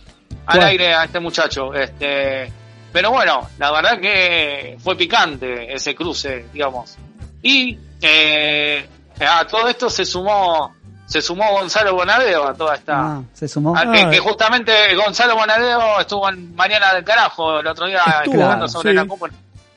Bueno. aire a este muchacho, este, pero bueno, la verdad que fue picante ese cruce, digamos. Y eh, a todo esto se sumó se sumó Gonzalo Bonadeo a toda esta Ah, se sumó. a- que, Ah. que justamente Gonzalo Bonadeo estuvo en Mariana del Carajo el otro día Estuvo, explicando sobre sí. la Copa.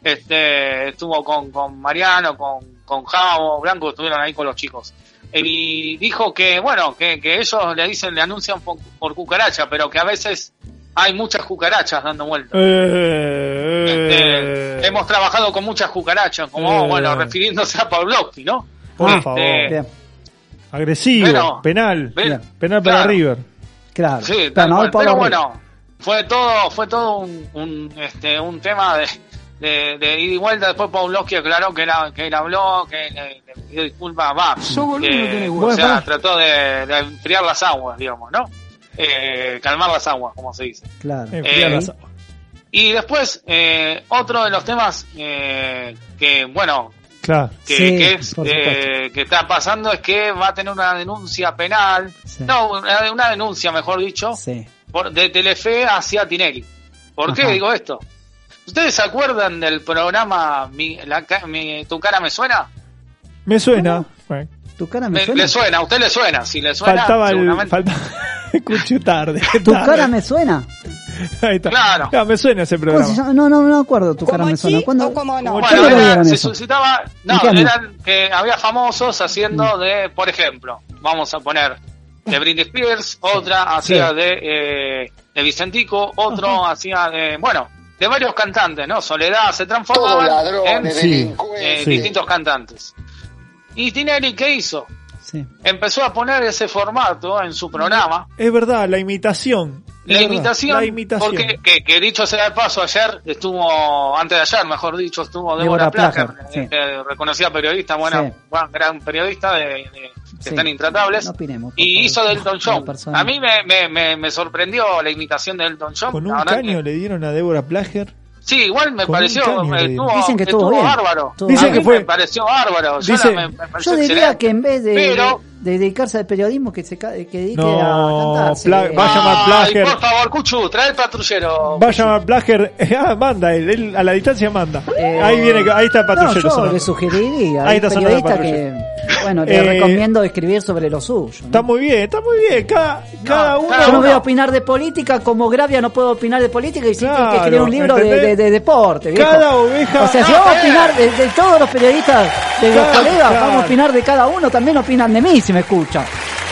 Este, estuvo con, con Mariano, con, con Javo, Blanco, estuvieron ahí con los chicos. Y dijo que, bueno, que, que ellos le dicen, le anuncian por, por cucaracha, pero que a veces hay muchas cucarachas dando vueltas. Eh, Este, eh, hemos trabajado con muchas cucarachas, como, Eh. bueno, refiriéndose a Pavlovsky, ¿no? por favor. este, Bien, Agresivo, pero- penal. Bien. Penal para Claro. River. claro. Sí, Pero no pero bueno, fue todo, fue todo un, un, este, un tema de, de, de ida y vuelta. Después Pavlovsky aclaró que, era, que él habló, que le, le pidió disculpas, va, que, o Bueno, sea, trató de, de enfriar las aguas, digamos, ¿no? Eh, calmar las aguas, como se dice. Claro. Enfriar Eh, las aguas. Y después, eh, otro de los temas eh, que, bueno, Claro. que, Sí, que es, por eh, que está pasando es que va a tener una denuncia penal, Sí. no, una, una denuncia, mejor dicho, Sí. por, de Telefe hacia Tinelli. ¿Por qué Ajá. digo esto? ¿Ustedes se acuerdan del programa mi, la ca- mi- Tu cara me suena? Me suena. Bueno, ¿Tu cara me Me- suena? le suena, a usted le suena. Si le suena, faltaba el. seguramente. Falta... Escucho tarde. ¿Tu tarde. cara me suena? Ahí está. Claro. Ah, me suena ese ¿Cómo programa. No, no, no acuerdo tu cara me suena. ¿Cuándo? cómo no? Como ¿Cuándo Bueno, era- se eso? suscitaba, no, eran que había famosos haciendo de, por ejemplo, vamos a poner de Britney Spears, otra hacía Sí. de, eh, de Vicentico, otro hacía de, bueno, de varios cantantes, ¿no? Soledad se ladrones, en Sí. eh, Sí. distintos cantantes. Y Tinelli, ¿qué hizo? Sí. Empezó a poner ese formato en su programa. Es verdad, la imitación. La verdad, imitación, La imitación. porque que, que dicho sea de paso, ayer estuvo, antes de ayer, mejor dicho, estuvo Débora Débora Plager, Plager, eh, reconocida periodista, buena, gran periodista de, de- que Sí. están intratables, No opinemos, y favor. hizo del Elton John. A mí me, me, me, me sorprendió la imitación de Elton John. Con un caño que- le dieron a Débora Plager. Sí, igual me pareció, dieron. estuvo, Dicen que estuvo bien. bárbaro. Estuvo Dicen A que mí fue- me pareció bárbaro. Yo, Dice- la- me, me pareció Yo diría excelente. que en vez de, Pero- de dedicarse al periodismo, que se que dedique No, a cantar. sí. Pla- va a llamar Ay, Plager. por favor, Cuchu, trae el patrullero. Va a llamar Plager. Ah, manda, él, él a la distancia manda. Eh, ahí viene, ahí está el No, patrullero. yo sonando. le sugeriría Ahí está sonando el periodista que, bueno, le Eh, recomiendo escribir sobre lo suyo. ¿no? Está muy bien, está muy bien. Cada, cada uno. Yo no voy a opinar de política, como Gravia no puedo opinar de política y sí tengo que Claro, escribir un libro de, ¿entendés? de- de deporte. viejo. Cada oveja. O sea, si No, vamos a eh. opinar de, de todos los periodistas, de los Claro, colegas, claro. vamos a opinar de cada uno, también opinan de mí si me escuchan.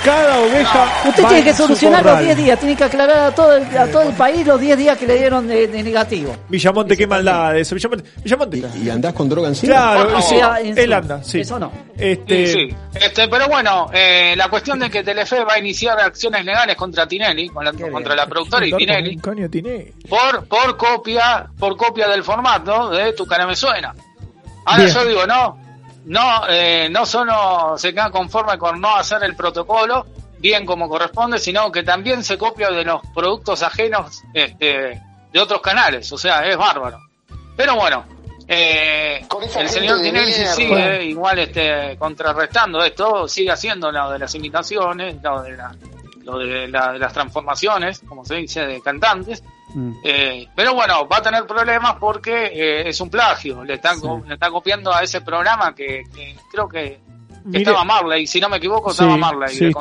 Cada oveja. Usted tiene que solucionar los corral. 10 días, tiene que aclarar a todo el, a todo el país los 10 días que le dieron de, de negativo. Villamonte, qué maldad eso. Villamonte. Villamonte. ¿Y andás con droga encima? Claro, Por sí, favor. En él anda, sí. Eso no. Este, Sí, sí. Este, pero bueno, eh, la cuestión de que Telefe va a iniciar acciones legales contra Tinelli, con la- Qué contra la productora y Tinelli, Tinelli. por, por copia, por copia del formato de Tu cara me suena. Ahora Bien. yo digo, no, no, eh, no solo se queda conforme con no hacer el protocolo bien como corresponde, sino que también se copia de los productos ajenos este, de otros canales, o sea, es bárbaro. Pero bueno, eh, el señor Tinelli sigue igual este, contrarrestando esto, sigue haciendo lo de las imitaciones, lo de, la- lo de, la- de las transformaciones, como se dice, de cantantes. Mm. Eh, pero bueno, va a tener problemas porque eh, es un plagio. Le están, co- le están copiando a ese programa que, que creo que, que Mire- estaba Marley. Si no me equivoco, Sí, estaba Marley. sí. No,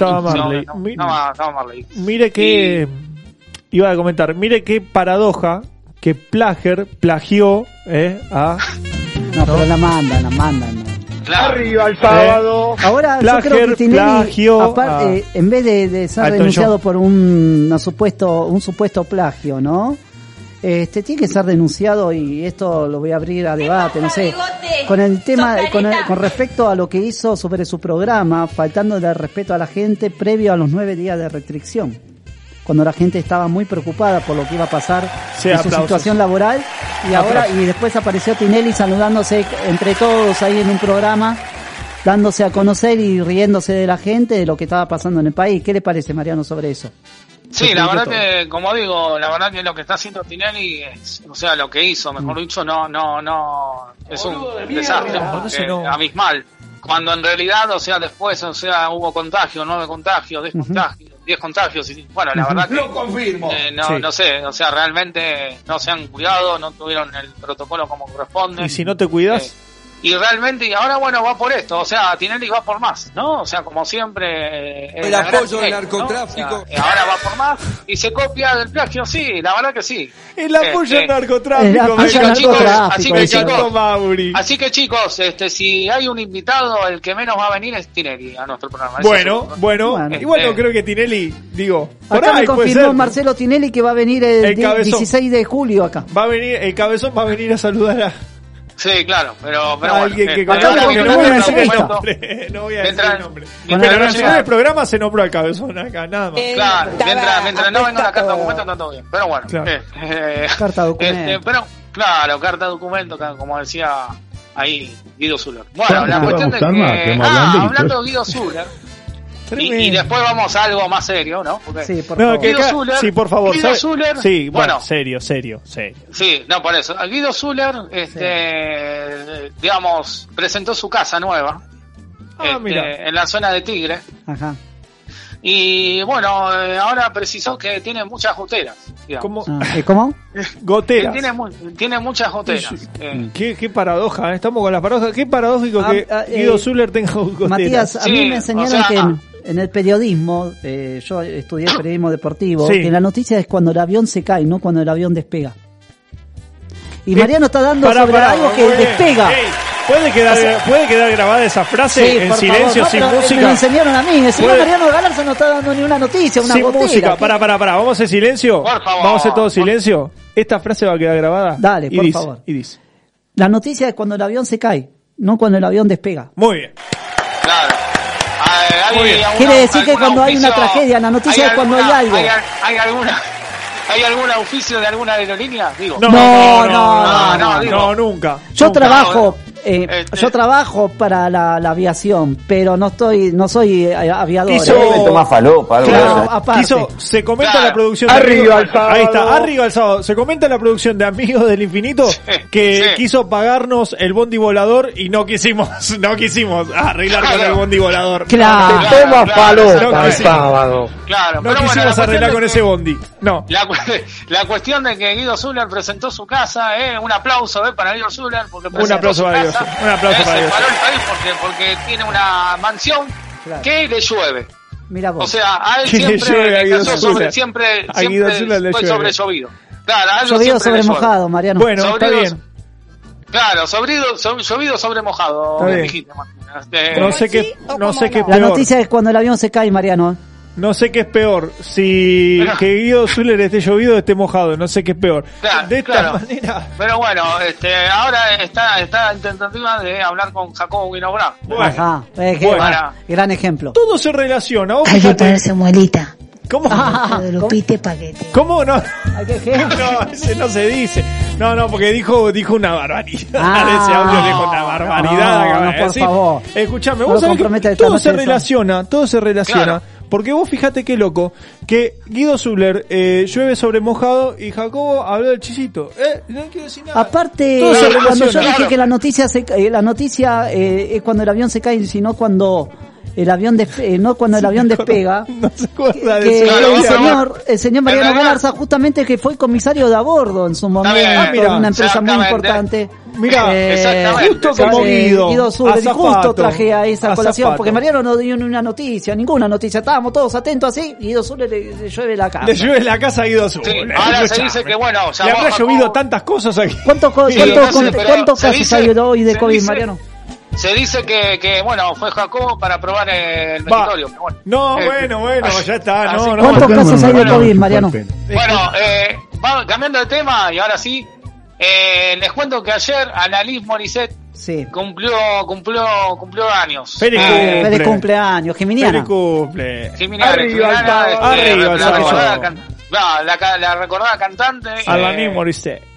estaba Marley. Mire que. Iba a comentar, mire qué paradoja que Plager plagió eh, a. No, pero la mandan, la mandan. Claro. el sábado. Ahora Plager yo creo que Tinelli, aparte, en vez de, de ser denunciado John. por un, una supuesto, un supuesto plagio, ¿no? Este tiene que ser denunciado y esto lo voy a abrir a debate, no sé, con el tema, con, el- con respecto a lo que hizo sobre su programa, faltando el respeto a la gente previo a los nueve días de restricción, cuando la gente estaba muy preocupada por lo que iba a pasar Sí, en su situación laboral y ahora y después apareció Tinelli saludándose entre todos ahí en un programa dándose a conocer y riéndose de la gente de lo que estaba pasando en el país. ¿Qué le parece, Mariano, sobre eso? Sí, la verdad todo. que, como digo, la verdad que lo que está haciendo Tinelli es, o sea, lo que hizo, mejor dicho, no, no, no, es un desastre, no. abismal. Cuando en realidad, o sea, después, o sea, hubo contagio, nueve contagios, diez contagios, diez contagios, y bueno, la verdad que Lo confirmo. eh, no, Sí. no sé, o sea, realmente no se han cuidado, no tuvieron el protocolo como corresponde. Y si no te cuidas, Eh, y realmente, y ahora bueno, va por esto, o sea, Tinelli va por más, ¿no? O sea, como siempre... eh, El apoyo del Tinelli, ¿no? narcotráfico. O sea, eh, ahora va por más y se copia del plagio, sí, la verdad que sí. el apoyo al Este, narcotráfico. Al encantó. narcotráfico, así que, dice. chicos. Así que chicos, este, si hay un invitado, el que menos va a venir es Tinelli a nuestro programa. Bueno, bueno, Bueno. igual no Eh. creo que Tinelli, digo, por Acá me puede confirmó ser. Marcelo Tinelli que va a venir el, El di- cabezón. 16 de julio acá. Va a venir, el cabezón va a venir a saludar a, Sí, claro, pero, pero a bueno. alguien que mientras- que no voy a decir el nombre. No voy a decir el nombre. mientras Pero en no el llega- primer programa se nombró al cabezón acá, nada más. Eh, Claro, mientras, mientras no venga una carta documento está todo bien. Pero bueno, Claro. eh, eh, Carta documento. este, pero, claro, carta documento, como decía ahí Guido Zuller. Bueno, la cuestión de que. Ah, hablando de Guido Zuller. Y, después vamos a algo más serio, ¿no? Porque, Sí, por No, que Guido Zuller, sí, por favor. Guido. Zuller, sí, bueno, bueno. serio, serio, serio. Sí, no, por eso. Guido Zuller, este, digamos, presentó su casa nueva. Ah, este, mira. en la zona de Tigre. Ajá. Y bueno, eh, ahora precisó que tiene muchas goteras. digamos. Como Ah, ¿eh, ¿Cómo? Que goteras. tiene, tiene muchas goteras. Eh, Qué, qué paradoja, ¿eh? estamos con las paradojas. Qué paradójico Ah, que ah, eh, Guido Zuller tenga goteras. Matías, a mí Sí, me o enseñaron sea, que en, en el periodismo, eh, yo estudié periodismo deportivo, Sí. que la noticia es cuando el avión se cae, no cuando el avión despega. Y Eh, Mariano está dando sobre algo que bien. despega. ¿puede, quedar, O sea- ¿Puede quedar grabada esa frase Sí, en silencio, favor. No, sin pero Me lo música? enseñaron a mí. El señor Mariano Galarza no está dando ni una noticia, una sin gotera. música. ¿Qué? Pará, pará, pará. Vamos a hacer silencio. Por favor. Vamos a hacer todo silencio. Esta frase va a quedar grabada. Dale, y por dice, favor. Y dice. La noticia es cuando el avión se cae, no cuando el avión despega. Muy bien. Claro. Hay- hay Muy bien. alguna- Quiere decir que cuando hay una tragedia, la noticia es cuando hay algo. Hay, hay alguna, ¿Hay algún oficio de alguna aerolínea? Digo. No, No, no, no, no, no, no, digo. no, nunca. Yo Nunca. trabajo, eh, Este- yo trabajo para la, la aviación, pero no estoy, no soy eh, aviador. Quiso- eh. Toma falopa, algo Claro, de. Quiso, se comenta Claro. la producción de Arriba Amigos- el sábado. Ahí está, arriba el sábado. Se comenta la producción de Amigos del Infinito que sí. quiso pagarnos el bondi volador y no quisimos, no quisimos arreglar con el bondi volador. Claro. Te Claro, toma claro, falopa claro, el sí. sábado. Claro, No pero bueno, quisimos la cuestión arreglar de con que- ese bondi. No. La, cu- la cuestión de que Guido Zuller presentó su casa, eh, un aplauso eh, para Guido Zuller porque presentó aplauso para Guido un aplauso para se Guido paró el país porque, porque tiene una mansión Claro. que le llueve. Mira vos. O sea, a él Que le siempre llueve a Guido sobre, siempre, A Guido siempre le fue llueve. sobre llovido. Claro, a Llovido sobre mojado, Mariano. Bueno, está bien. Claro, sobrido, so- llovido sobre mojado. Está bien bien. dijiste. Este, No sé qué, no sé qué La peor. noticia es cuando el avión se cae, Mariano. No sé qué es peor. Si Pero- que Guido Zuller esté llovido o esté mojado. No sé qué es peor. Claro, de esta claro. manera. Pero bueno, este, ahora está, está en tentativa de hablar con Jacobo Winograd. Bueno, Ajá. Eh, bueno. gran, gran ejemplo. todo se relaciona. Hay que ponerse muelita. ¿Cómo? Ah, Paquete. ¿Cómo no? No, ese no se dice. No, no, porque dijo, dijo una barbaridad. Ah, ese audio dijo una barbaridad. no, no, por favor. Escuchame, No vos sabés que todo se eso. relaciona, todo se relaciona. Claro. Porque vos fíjate qué loco, que Guido Zuller eh, llueve sobre mojado y Jacobo habló del chisito. Eh, no quiero decir nada. Aparte, Todo cuando yo dije Claro. que la noticia se, eh, la noticia eh, es cuando el avión se cae, sino cuando el avión despe- eh, no cuando el avión despega. No se acuerda de que eso. Claro, el señor, el señor Mariano Galarza justamente que fue comisario de a bordo en su momento en mira, una empresa muy importante. Mira, exactamente. justo como eh, Guido, Guido Zuller, y justo traje a esa colación, azafato. porque Mariano no dio ni una noticia, ninguna noticia, estábamos todos atentos así, y Guido Zuller le, le llueve la casa. Le llueve la casa a Guido Zuller. Sí, ahora se dice que, bueno, ya Le vos, habrá llovido tantas cosas aquí. ¿Cuántos, Sí, cuántos, no sé, cuántos casos hay hoy de COVID, dice- Mariano? Se dice que, que, bueno, fue Jacobo para probar el Va. territorio. pero Bueno, No, Eh, bueno, bueno, así- ya está. No, no. ¿Cuántos bueno. casos hay de Bueno, COVID, Mariano? Bueno, eh, vamos, cambiando de tema, y ahora sí, eh, les cuento que ayer Annalise Morissette Sí. cumplió, cumplió, cumplió años. Feliz Ah, cumple. feliz cumpleaños, Geminiana. Feliz cumple. Geminiana, Arriba, Geminiana, Alzado. este, Arriba, la, recordada can- no, la, la recordada cantante. Alanis eh, Morissette.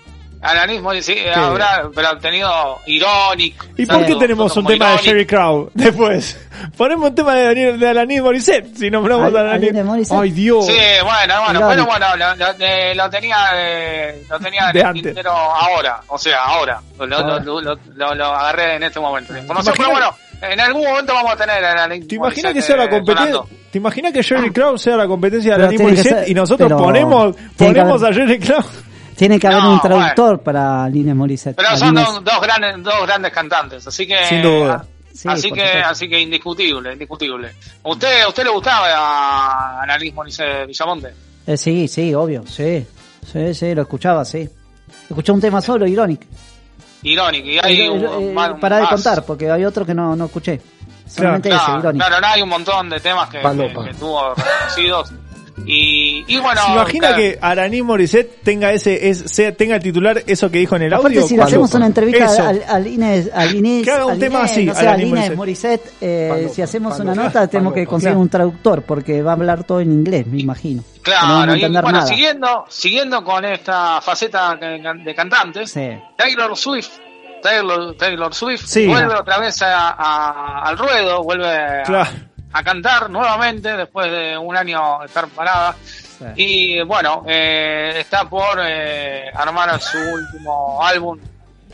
Alanis Morissette, sí, habrá, pero ha tenido irónico. ¿Y por qué tenemos un tema de Jerry Crow? Después, ponemos un tema de, Daniel- de Alanis Morissette. Si nombramos Al- a Alanis. Alanis Morissette. Ay, Dios. Sí, bueno, bueno, Irónico. pero bueno, lo, lo- eh, lo tenía, eh, lo tenía De antes. tintero ahora, o sea, ahora. Lo, lo- Ahora. lo- lo- lo- lo agarré en este momento. La información, ¿Te pero imaginas- bueno, en algún momento vamos a tener a Alanis ¿Te imaginas que Morissette, sea la eh, competencia? ¿Te imaginas que Jerry Crow sea la competencia de Pero Alanis Morissette ser- y nosotros pero ponemos, ponemos a Jerry Crow? Tiene que haber No, un traductor para Línea Morissette. Pero A son dos, dos grandes, dos grandes cantantes, así que Sin duda. Sí, así que supuesto. así que indiscutible, indiscutible. ¿Usted a usted le gustaba a Annalise Morissette Villamonte? Eh, sí, sí, obvio, sí. Sí, sí, lo escuchaba, sí. Escuché un tema solo, Ironic. Irónico, y hay Eh, un, eh, para de contar, porque hay otro que no, no escuché. Solamente ese, Ironic. claro, no, hay un montón de temas que, que tuvo reconocidos. Y, y bueno, ¿Se imagina claro, que Alanis Morissette tenga ese, es, sea, tenga el titular eso que dijo en el Aparte, audio? si le hacemos una entrevista Eso. al, al Inés, al Inés, Que haga un al tema Inés, así, no sé, al Inés Morissette, eh, si hacemos una nota, tenemos que conseguir claro. un traductor, porque va a hablar todo en inglés, me imagino. no Claro, a y entender bueno, nada. siguiendo, siguiendo con esta faceta de cantantes, Sí. Taylor Swift, Taylor, Taylor Swift Sí. vuelve otra vez a- a- al ruedo, vuelve a, Claro. A cantar nuevamente después de un año estar parada. Y bueno, eh, está por eh, armar su último álbum.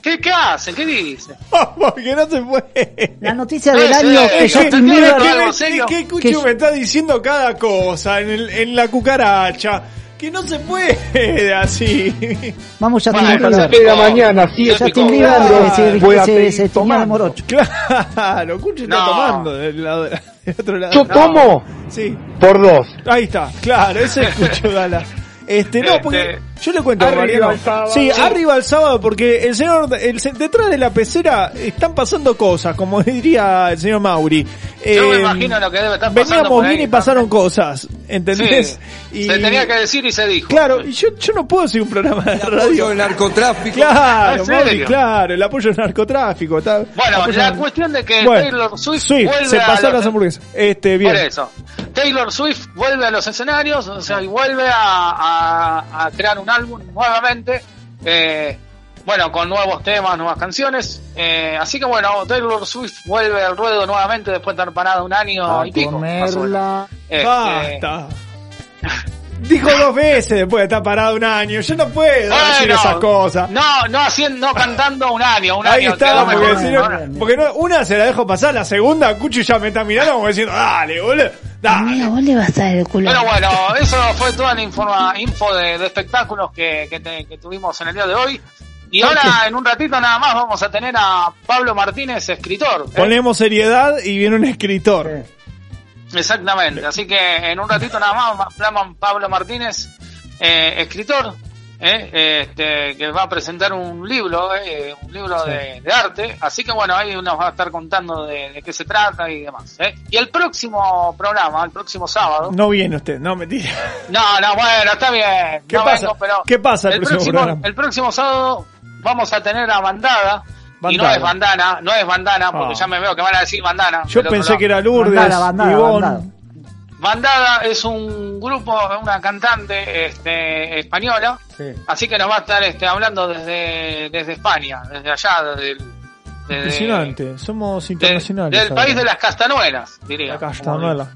¿Qué, ¿Qué hace? ¿Qué dice? Porque no se puede. La noticia del año que ¿Qué, me- qué está diciendo cada cosa en, el, en la cucaracha? Que no se puede así. Vamos, Justin Bueno, Bieber. pero- Espera mañana, sí. Bieber Claro. eh, se, Voy a se, se de tomando. morocho. Claro, Cucho está No. tomando. del lado de la- del otro lado. ¿Yo cómo? Sí. Por dos. Ahí está, claro, ese es Cucho Gala. Este, no, porque yo le cuento a Arriba Mariano. el sábado. Sí, Sí. arriba el sábado, porque el señor, el, detrás de la pecera están pasando cosas, como diría el señor Mauri. Yo me Eh, imagino lo que debe estar pasando Veníamos por ahí, bien y ¿no? pasaron cosas, ¿entendés? Sí, se tenía que decir y se dijo. Claro, y yo, yo no puedo hacer un programa de radio. del narcotráfico. Claro. Mauri, claro, el apoyo al narcotráfico. está- Bueno, apoyo la al- cuestión de que Bueno, Taylor Swift sí, vuelve se a pasó los- las hamburguesas. Este, bien. Por eso. Taylor Swift vuelve a los escenarios, o sea, y vuelve a, a- a crear un álbum nuevamente. eh, bueno, con nuevos temas, nuevas canciones. eh, así que bueno, Taylor Swift vuelve al ruedo nuevamente después de estar parada un año y pico. más o menos. Basta. Dijo dos veces después de estar parado un año. Yo no puedo decir esas cosas. No, no haciendo, no cantando un año, un Ahí año. está, porque, mejor, si no- ¿no? porque no- una se la dejo pasar, la segunda, Cucho ya me está mirando como diciendo, dale, boludo, dale. Amigo, vos le vas a dar el culo. Pero bueno, eso fue toda la informa- info de, de espectáculos que, que te- que tuvimos en el día de hoy. Y ahora, en un ratito nada más, vamos a tener a Pablo Martínez, escritor. ¿eh? Ponemos seriedad y viene un escritor. Exactamente. Así que en un ratito nada más Pablo Martínez, eh, escritor, eh, este, que va a presentar un libro, eh, un libro de, de arte. Así que bueno, ahí nos va a estar contando de, de qué se trata y demás. ¿eh? Y el próximo programa, el próximo sábado. No viene usted, no, mentira. No, no, bueno, está bien. ¿Qué no pasa? vengo, pero ¿Qué pasa el próximo el próximo sábado vamos a tener a Bandada. Y no Bandana. es bandana, no es bandana, porque Ah. ya me veo que van a decir bandana. Yo pensé que era Lourdes, Bandada, bandada, Ivonne. bandada. Bandada es un grupo, una cantante este, española, así que nos va a estar este, hablando desde, desde España, desde allá, desde el, Impresionante, somos de- internacionales. del ahora. país de las castanuelas, diría. La Castanuela.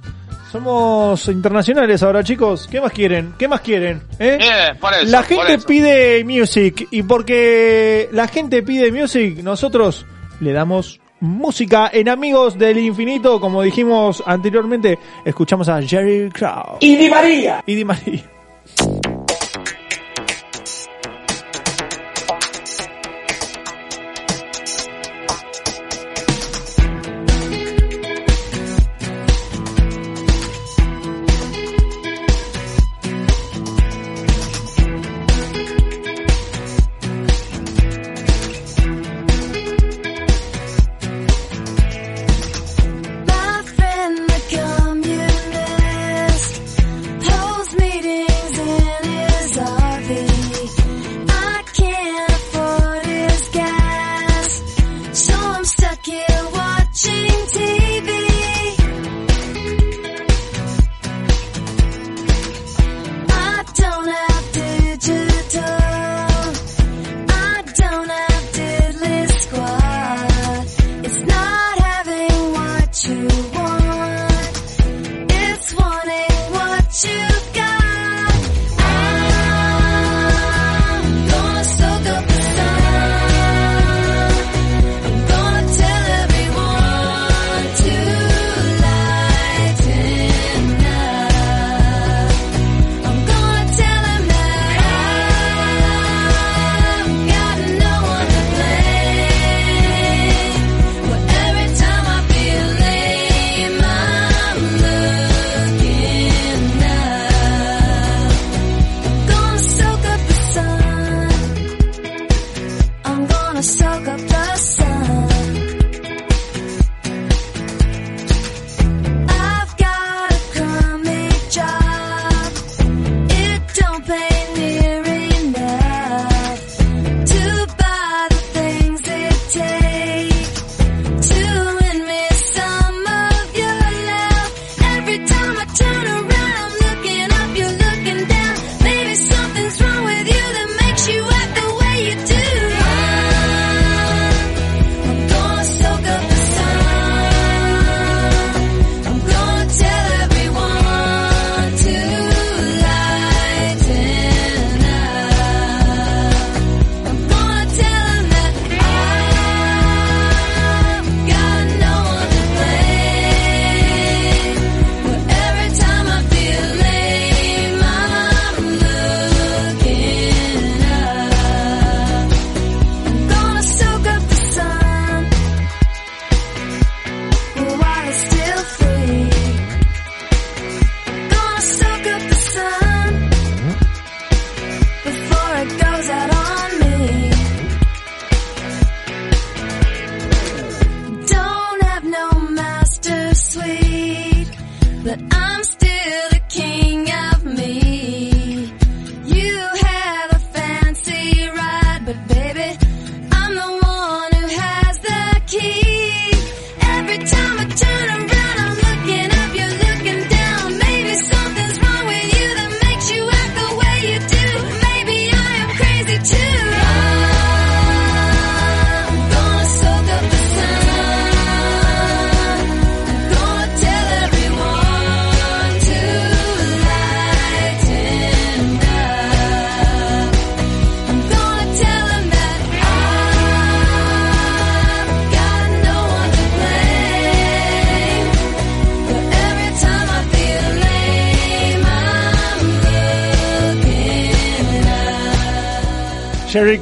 Somos internacionales ahora, chicos. ¿Qué más quieren? ¿Qué más quieren? ¿Eh? Bien, por eso, la por gente eso. pide music y porque la gente pide music, nosotros le damos música en Amigos del Infinito, como dijimos anteriormente, escuchamos a Jerry Crow. Y Di María. Y Di María.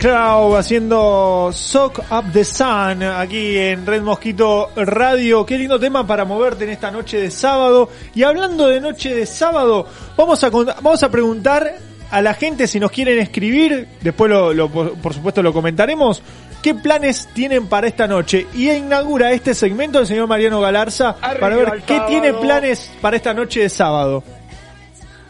Crow haciendo Soak Up the Sun aquí en Red Mosquito Radio. Qué lindo tema para moverte en esta noche de sábado. Y hablando de noche de sábado, vamos a, vamos a preguntar a la gente si nos quieren escribir, después lo, lo- por supuesto lo comentaremos, qué planes tienen para esta noche. Y inaugura este segmento el señor Mariano Galarza para ver qué sábado. tiene planes para esta noche de sábado.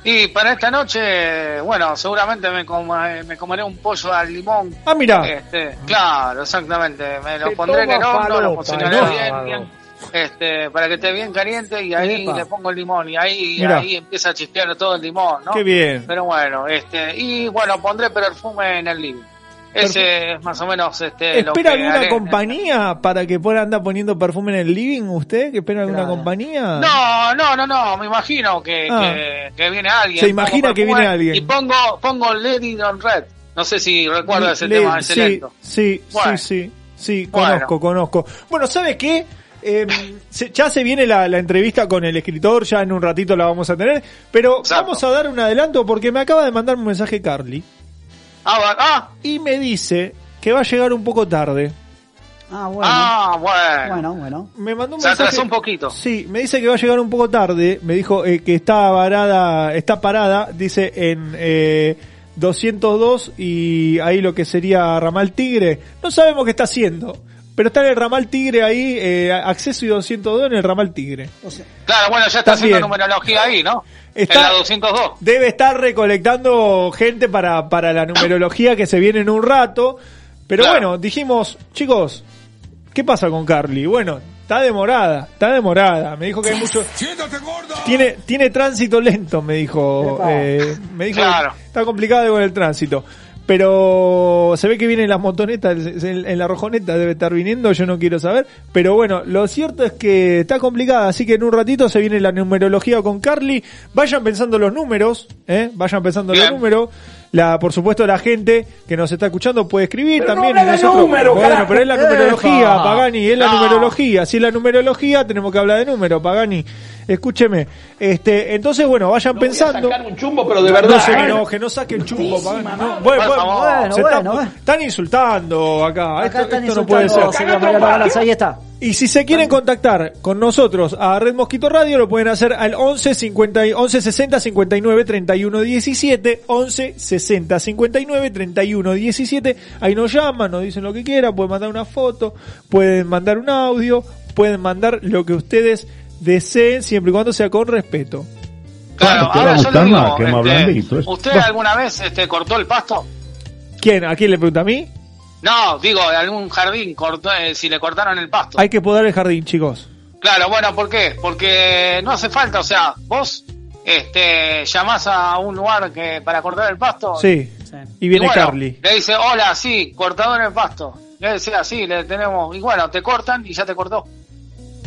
Y para esta noche, bueno, seguramente me, coma- me comeré un pollo al limón. Ah, mira. Este, claro, exactamente. Me lo Te pondré en el horno, lo ¿no? bien, bien, este, para que esté bien caliente y ahí Epa. le pongo el limón y ahí, ahí empieza a chispear todo el limón, ¿no? Qué bien. Pero bueno, este, y bueno, pondré perfume en el living. Ese es más o menos este lo ¿Espera que alguna haré. compañía para que pueda andar poniendo perfume en el living usted? ¿Que espera alguna Claro. compañía? No, no, no, no, me imagino que, Ah. que, que viene alguien. Se imagina que viene alguien. Y pongo, pongo Lady Don Red. No sé si recuerda ese Le- tema, sí, excelente. sí, Bueno. sí, sí, sí, Bueno. conozco, conozco. Bueno, ¿sabe qué? Eh, se- ya se viene la, la entrevista con el escritor, ya en un ratito la vamos a tener, pero Exacto. vamos a dar un adelanto porque me acaba de mandar un mensaje Carly Ah, va- ah, y me dice que va a llegar un poco tarde. Ah, bueno. ah, bueno. Bueno, bueno. Me mandó un Se mensaje. atrasó un poquito. Sí, me dice que va a llegar un poco tarde. Me dijo eh, que está varada, está parada, dice en eh, 202 y ahí lo que sería Ramal Tigre. No sabemos qué está haciendo, pero está en el Ramal Tigre ahí, eh, acceso y 202 en el Ramal Tigre. O sea, Claro, bueno, ya está También. haciendo numerología ahí, ¿no? Está- En la 202. Debe estar recolectando gente para, para la numerología que se viene en un rato. Pero Claro. bueno, dijimos, chicos, ¿qué pasa con Carly? Bueno, está demorada, está demorada. Me dijo que hay mucho... ¡Siéntate gordo! Tiene, tiene tránsito lento, me dijo. Eh, me dijo Claro. que está complicado con el tránsito. Pero se ve que viene en las motonetas, en, la rojoneta debe estar viniendo, yo no quiero saber. Pero bueno, lo cierto es que está complicada, así que en un ratito se viene la numerología con Carly. Vayan pensando los números, ¿eh? Vayan pensando los números. La, por supuesto, la gente que nos está escuchando puede escribir Pero también. no y habla de nosotros- número, bueno, carajo. pero es la numerología. Pagani, es la No. numerología. Si es la numerología, tenemos que hablar de número, Pagani. Escúcheme. Este, entonces, bueno, vayan pensando. sacar un chumbo, pero de No verdad. se ¿eh? enoje, no saque el chumbo, Pagani. No, bueno, bueno, Bueno, está- bueno. están insultando acá. acá esto están esto no puede ser. insultando, ahí está. Y si se quieren contactar con nosotros a Red Mosquito Radio, lo pueden hacer al 11 50 y- 11 60 59 31 17, 11 60 59 31 17. Ahí nos llaman, nos dicen lo que quieran, pueden mandar una foto, pueden mandar un audio, pueden mandar lo que ustedes deseen, siempre y cuando sea con respeto. Claro, Claro, ahora yo le digo, este, blandito. ¿usted alguna vez este, cortó el pasto? ¿Quién? ¿A quién le pregunta a mí? No, digo, en algún jardín, cortó, eh, si le cortaron el pasto. Hay que podar el jardín, chicos. Claro, bueno, ¿por qué? Porque no hace falta, o sea, vos este, llamás a un lugar que para cortar el pasto. Sí. Sí. Y viene Y bueno, Carly. Le dice, hola, sí, cortador en el pasto. Le dice, así, le tenemos, y bueno, te cortan y ya te cortó.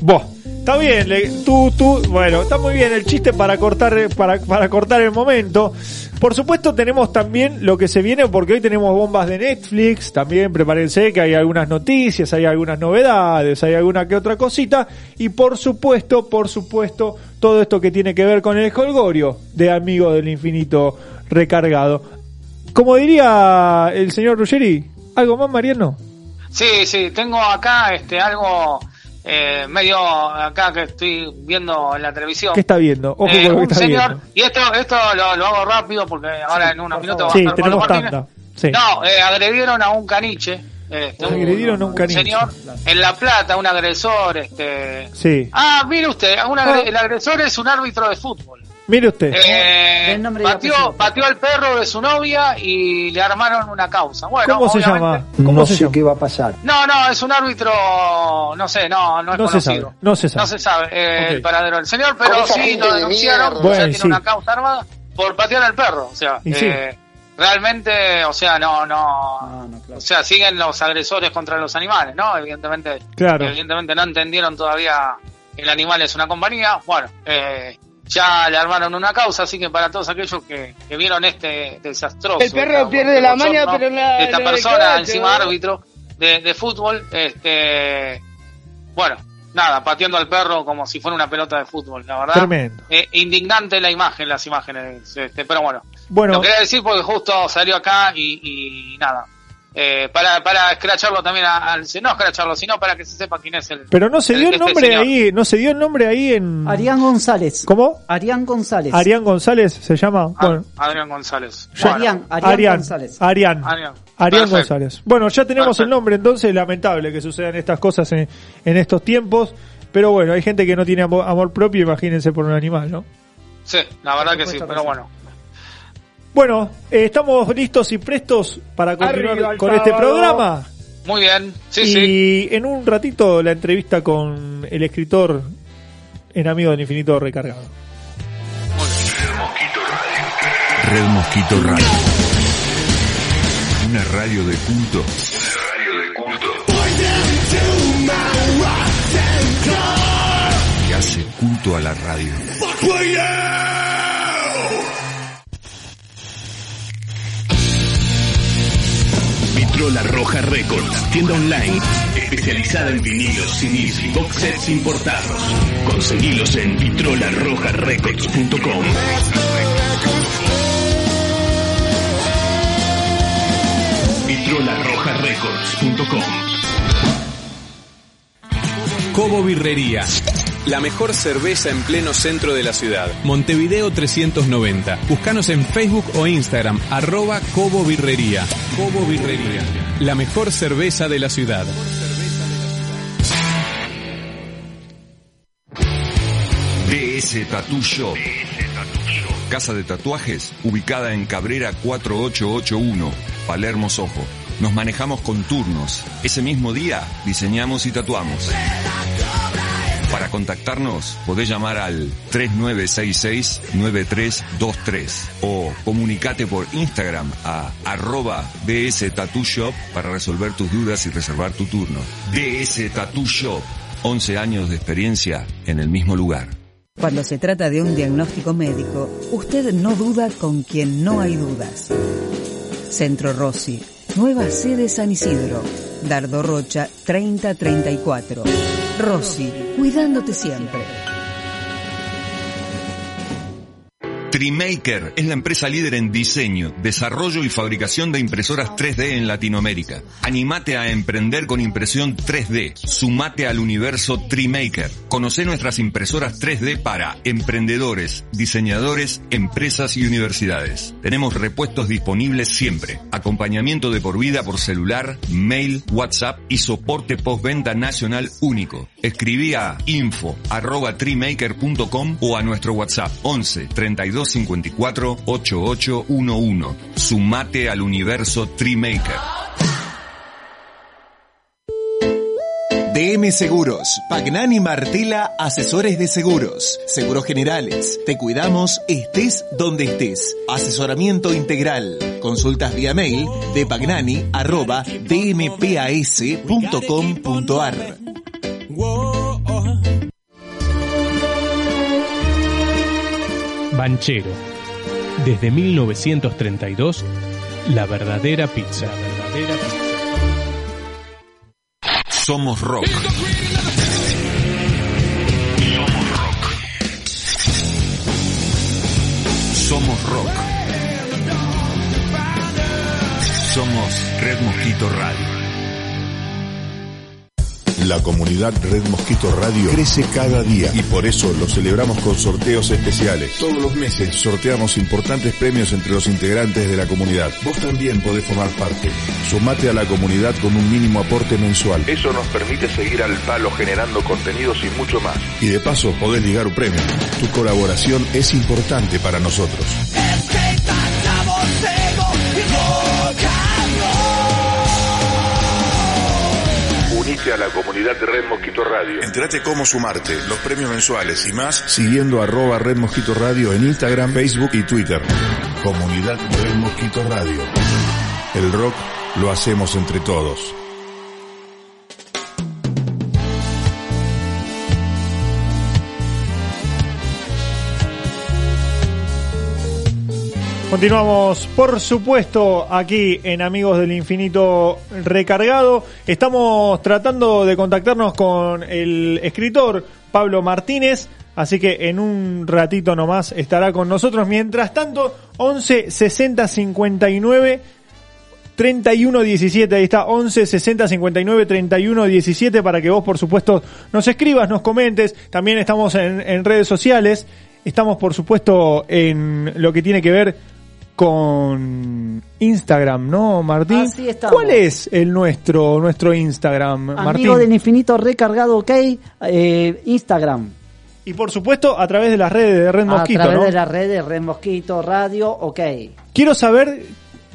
Vos, está bien, le- tú, tú, bueno, está muy bien el chiste para cortar, para, para cortar el momento. Por supuesto tenemos también lo que se viene porque hoy tenemos bombas de Netflix, también prepárense que hay algunas noticias, hay algunas novedades, hay alguna que otra cosita y por supuesto, por supuesto, todo esto que tiene que ver con el Holgorio de Amigo del Infinito recargado. Como diría el señor Ruggeri, ¿algo más Mariano? Sí, sí, tengo acá este algo eh, medio acá que estoy viendo en la televisión. ¿Qué está viendo? Ojo Eh, con lo que un está señor, viendo. y esto esto lo, lo hago rápido porque ahora en unos minutos va a Sí, estar Pablo tenemos tanda. Sí. No, eh, agredieron a un caniche. Este, Agredieron a un caniche. señor en La Plata, un agresor. Este... Sí. Ah, mire usted, un agre- el agresor es un árbitro de fútbol. Mire usted. Eh, pateó al perro de su novia y le armaron una causa. Bueno, ¿Cómo se llama? ¿Cómo No se sé llama? qué va a pasar. No, no, es un árbitro, no sé, no, no es No se conocido. sabe, no se sabe. No se sabe eh, el paradero del señor, pero sí lo de denunciaron, mierda. o sea, Bueno, tiene sí. una causa armada por patear al perro, o sea, sí. eh, realmente, o sea, no, no, No, no, claro. o sea, siguen los agresores contra los animales, ¿no? Evidentemente, Claro. evidentemente no entendieron todavía que el animal es una compañía, bueno, eh, ya le armaron una causa, así que para todos aquellos que, que vieron este desastroso. El perro esta- pierde la maña, pero la- esta la persona, encima ¿no? árbitro de, de fútbol, este, bueno, nada, pateando al perro como si fuera una pelota de fútbol, la verdad. Tremendo. Eh, indignante la imagen, las imágenes, este, pero bueno. Bueno. Lo quería decir porque justo salió acá y, y nada. Eh, para, para escracharlo también, al, no escracharlo, sino para que se sepa quién es el. Pero no se dio el nombre ahí, no se dio el nombre ahí en... Arián González. ¿Cómo? Arián González. Arián González se llama. Ah, Bueno, Adrián González. Arián, Arián Arián, González. Arián. Arián. Arián Perfecto. González. Bueno, ya tenemos el nombre, entonces lamentable que sucedan estas cosas en, en estos tiempos. Pero bueno, hay gente que no tiene amor, amor propio, imagínense por un animal, ¿no? Sí, la verdad que sí, pero bueno. Bueno, eh, estamos listos y prestos para continuar Arriba con este programa. Muy bien, sí, y sí. en un ratito la entrevista con el escritor en Amigo del Infinito Recargado. Red Mosquito Radio. Una radio de culto. Una radio de culto. Que hace culto a la radio. Vitrola Roja Records, tienda online especializada en vinilos, CDs y box sets importados. Conseguilos en vitrolarrojarecords.com. vitrolarrojarecords.com. Cobo Birrería. La mejor cerveza en pleno centro de la ciudad. Montevideo 390. Búscanos en Facebook o Instagram, arroba Cobo Birrería. Cobo Birrería. La mejor cerveza de la ciudad. DS Tattoo Shop. Casa de tatuajes ubicada en Cabrera 4881, Palermo Sojo. Nos manejamos con turnos. Ese mismo día diseñamos y tatuamos. Para contactarnos podés llamar al 3966-9323 o comunicate por Instagram a arroba DS Tattoo Shop para resolver tus dudas y reservar tu turno. DS Tattoo Shop, 11 años de experiencia en el mismo lugar. Cuando se trata de un diagnóstico médico, usted no duda con quien no hay dudas. Centro Rossi, nueva sede San Isidro, Dardo Rocha 3034. Rossi, cuidándote siempre. Trimaker es la empresa líder en diseño, desarrollo y fabricación de impresoras 3D en Latinoamérica. Animate a emprender con impresión 3D. Sumate al universo Trimaker. Conoce nuestras impresoras 3D para emprendedores, diseñadores, empresas y universidades. Tenemos repuestos disponibles siempre. Acompañamiento de por vida por celular, mail, WhatsApp y soporte postventa nacional único. Escribí a info o a nuestro WhatsApp 11 32 54 8811. Sumate al universo Trimaker. DM Seguros, Pagnani Martela Asesores de Seguros, Seguros Generales. Te cuidamos estés donde estés. Asesoramiento integral. Consultas vía mail de pagnani arroba dmpas.com.ar. Banchero. Desde 1932, la verdadera pizza. Verdadera pizza. Somos rock. Somos rock. Somos Red Mosquito Radio. La comunidad Red Mosquito Radio crece cada día y por eso lo celebramos con sorteos especiales. Todos los meses sorteamos importantes premios entre los integrantes de la comunidad. Vos también podés formar parte. Sumate a la comunidad con un mínimo aporte mensual. Eso nos permite seguir al palo generando contenidos y mucho más. Y de paso podés ligar un premio. Tu colaboración es importante para nosotros. A la comunidad de Red Mosquito Radio. Entrate cómo sumarte, los premios mensuales y más siguiendo arroba Red Mosquito Radio en Instagram, Facebook y Twitter. Comunidad Red Mosquito Radio. El rock lo hacemos entre todos. Continuamos, por supuesto, aquí en Amigos del Infinito Recargado. Estamos tratando de contactarnos con el escritor Pablo Martínez, así que en un ratito nomás estará con nosotros. Mientras tanto, 11 60 59 31 17, ahí está 11 60 59 31 17 para que vos por supuesto nos escribas, nos comentes, también estamos en, en redes sociales, estamos por supuesto en lo que tiene que ver con Instagram, ¿no, Martín? Así estamos. ¿Cuál es el nuestro nuestro Instagram, Martín? Amigo del infinito recargado, ok, eh, Instagram. Y por supuesto a través de las redes de Red Mosquito, a través ¿no? de las redes Red Mosquito Radio, ok. Quiero saber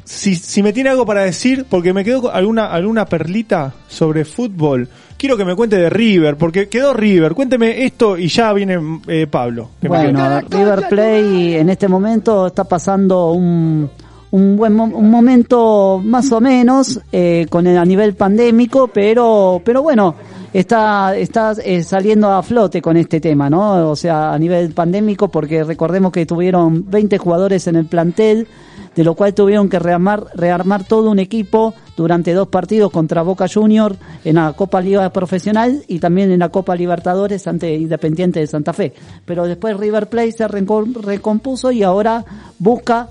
si, si me tiene algo para decir, porque me quedó con alguna, alguna perlita sobre fútbol. Quiero que me cuente de River, porque quedó River. Cuénteme esto y ya viene eh, Pablo. que Bueno. River Play en este momento está pasando un, un buen mo- un momento más o menos eh, con el, a nivel pandémico, pero pero bueno, está está eh, saliendo a flote con este tema, ¿no? O sea, a nivel pandémico porque recordemos que tuvieron 20 jugadores en el plantel de lo cual tuvieron que rearmar, rearmar todo un equipo durante dos partidos contra Boca Junior en la Copa Liga Profesional y también en la Copa Libertadores ante Independiente de Santa Fe. Pero después River Plate se recompuso y ahora busca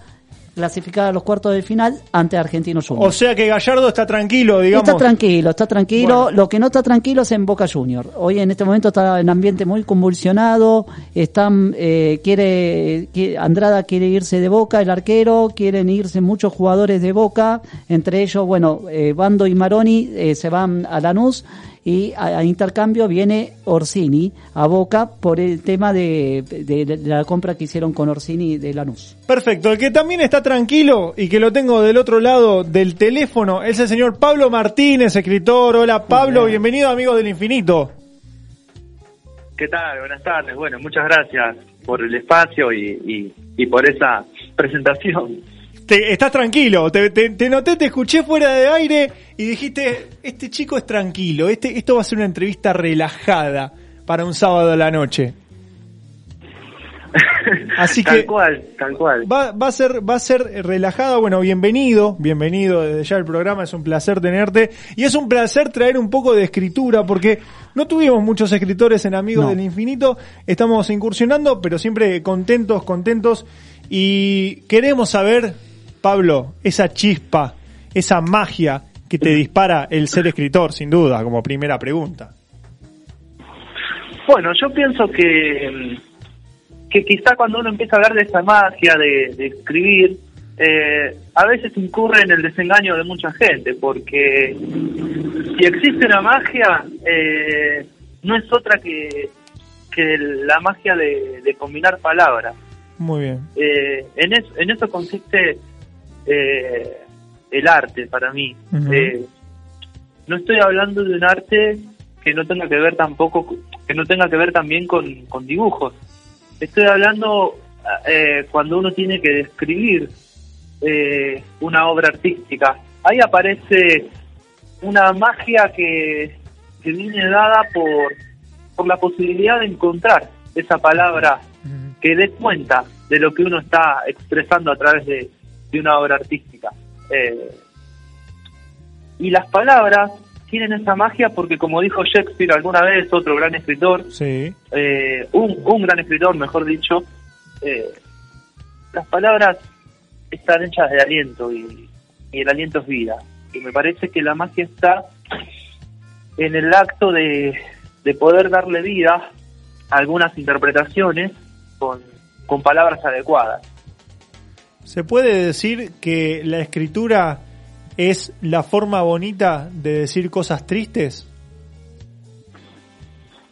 clasificar a los cuartos de final ante Argentinos Juniors. O sea que Gallardo está tranquilo, digamos. Está tranquilo, está tranquilo. Lo que no está tranquilo es en Boca Junior. Hoy en este momento está en ambiente muy convulsionado. Están, eh, quiere, quiere- Andrada quiere irse de Boca, el arquero, quieren irse muchos jugadores de Boca. Entre ellos, bueno, eh, Bando y Maroni eh, se van a Lanús y a, a intercambio viene Orsini a Boca por el tema de, de- de la compra que hicieron con Orsini de Lanús. Perfecto, el que también está tranquilo y que lo tengo del otro lado del teléfono es el señor Pablo Martínez, escritor. Hola Pablo, bienvenido amigo del infinito. ¿Qué tal? Buenas tardes. Bueno, muchas gracias por el espacio y, y, y por esa presentación. Te, estás tranquilo, te, te- te noté, te escuché fuera de aire y dijiste, este chico es tranquilo, este, esto va a ser una entrevista relajada para un sábado a la noche. Así tal que cual, tal cual. va, va a ser va a ser relajada. Bueno, bienvenido, bienvenido desde ya al programa. Es un placer tenerte y es un placer traer un poco de escritura porque no tuvimos muchos escritores en Amigos No. del Infinito. Estamos incursionando, pero siempre contentos, contentos y queremos saber, Pablo, esa chispa, esa magia que te dispara el ser escritor, sin duda, como primera pregunta. Bueno, yo pienso que, que quizá cuando uno empieza a hablar de esa magia de, de escribir, eh, a veces incurre en el desengaño de mucha gente, porque si existe una magia, eh, no es otra que, que la magia de, de combinar palabras. Muy bien. Eh, en, es- en eso consiste eh, el arte para mí. Eh, no estoy hablando de un arte que no tenga que ver tampoco, que no tenga que ver también con, con dibujos. Estoy hablando eh, cuando uno tiene que describir eh, una obra artística. Ahí aparece una magia que, que viene dada por, por la posibilidad de encontrar esa palabra que dé cuenta de lo que uno está expresando a través de, de una obra artística. Eh, y las palabras tienen esa magia porque, como dijo Shakespeare alguna vez, otro gran escritor, Sí. eh, un, un gran escritor, mejor dicho, eh, las palabras están hechas de aliento y, y el aliento es vida. Y me parece que la magia está en el acto de, de poder darle vida a algunas interpretaciones con, con palabras adecuadas. ¿Se puede decir que la escritura es la forma bonita de decir cosas tristes?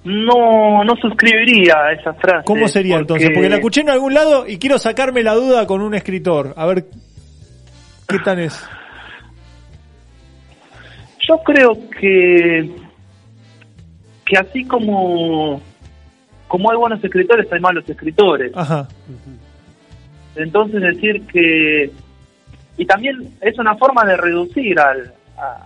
No, no suscribiría a esa frase. ¿Cómo sería entonces? Porque la escuché en algún lado y quiero sacarme la duda con un escritor. A ver, ¿qué tan es? Yo creo que que así como como hay buenos escritores hay malos escritores. Ajá. Entonces decir que y también es una forma de reducir al a-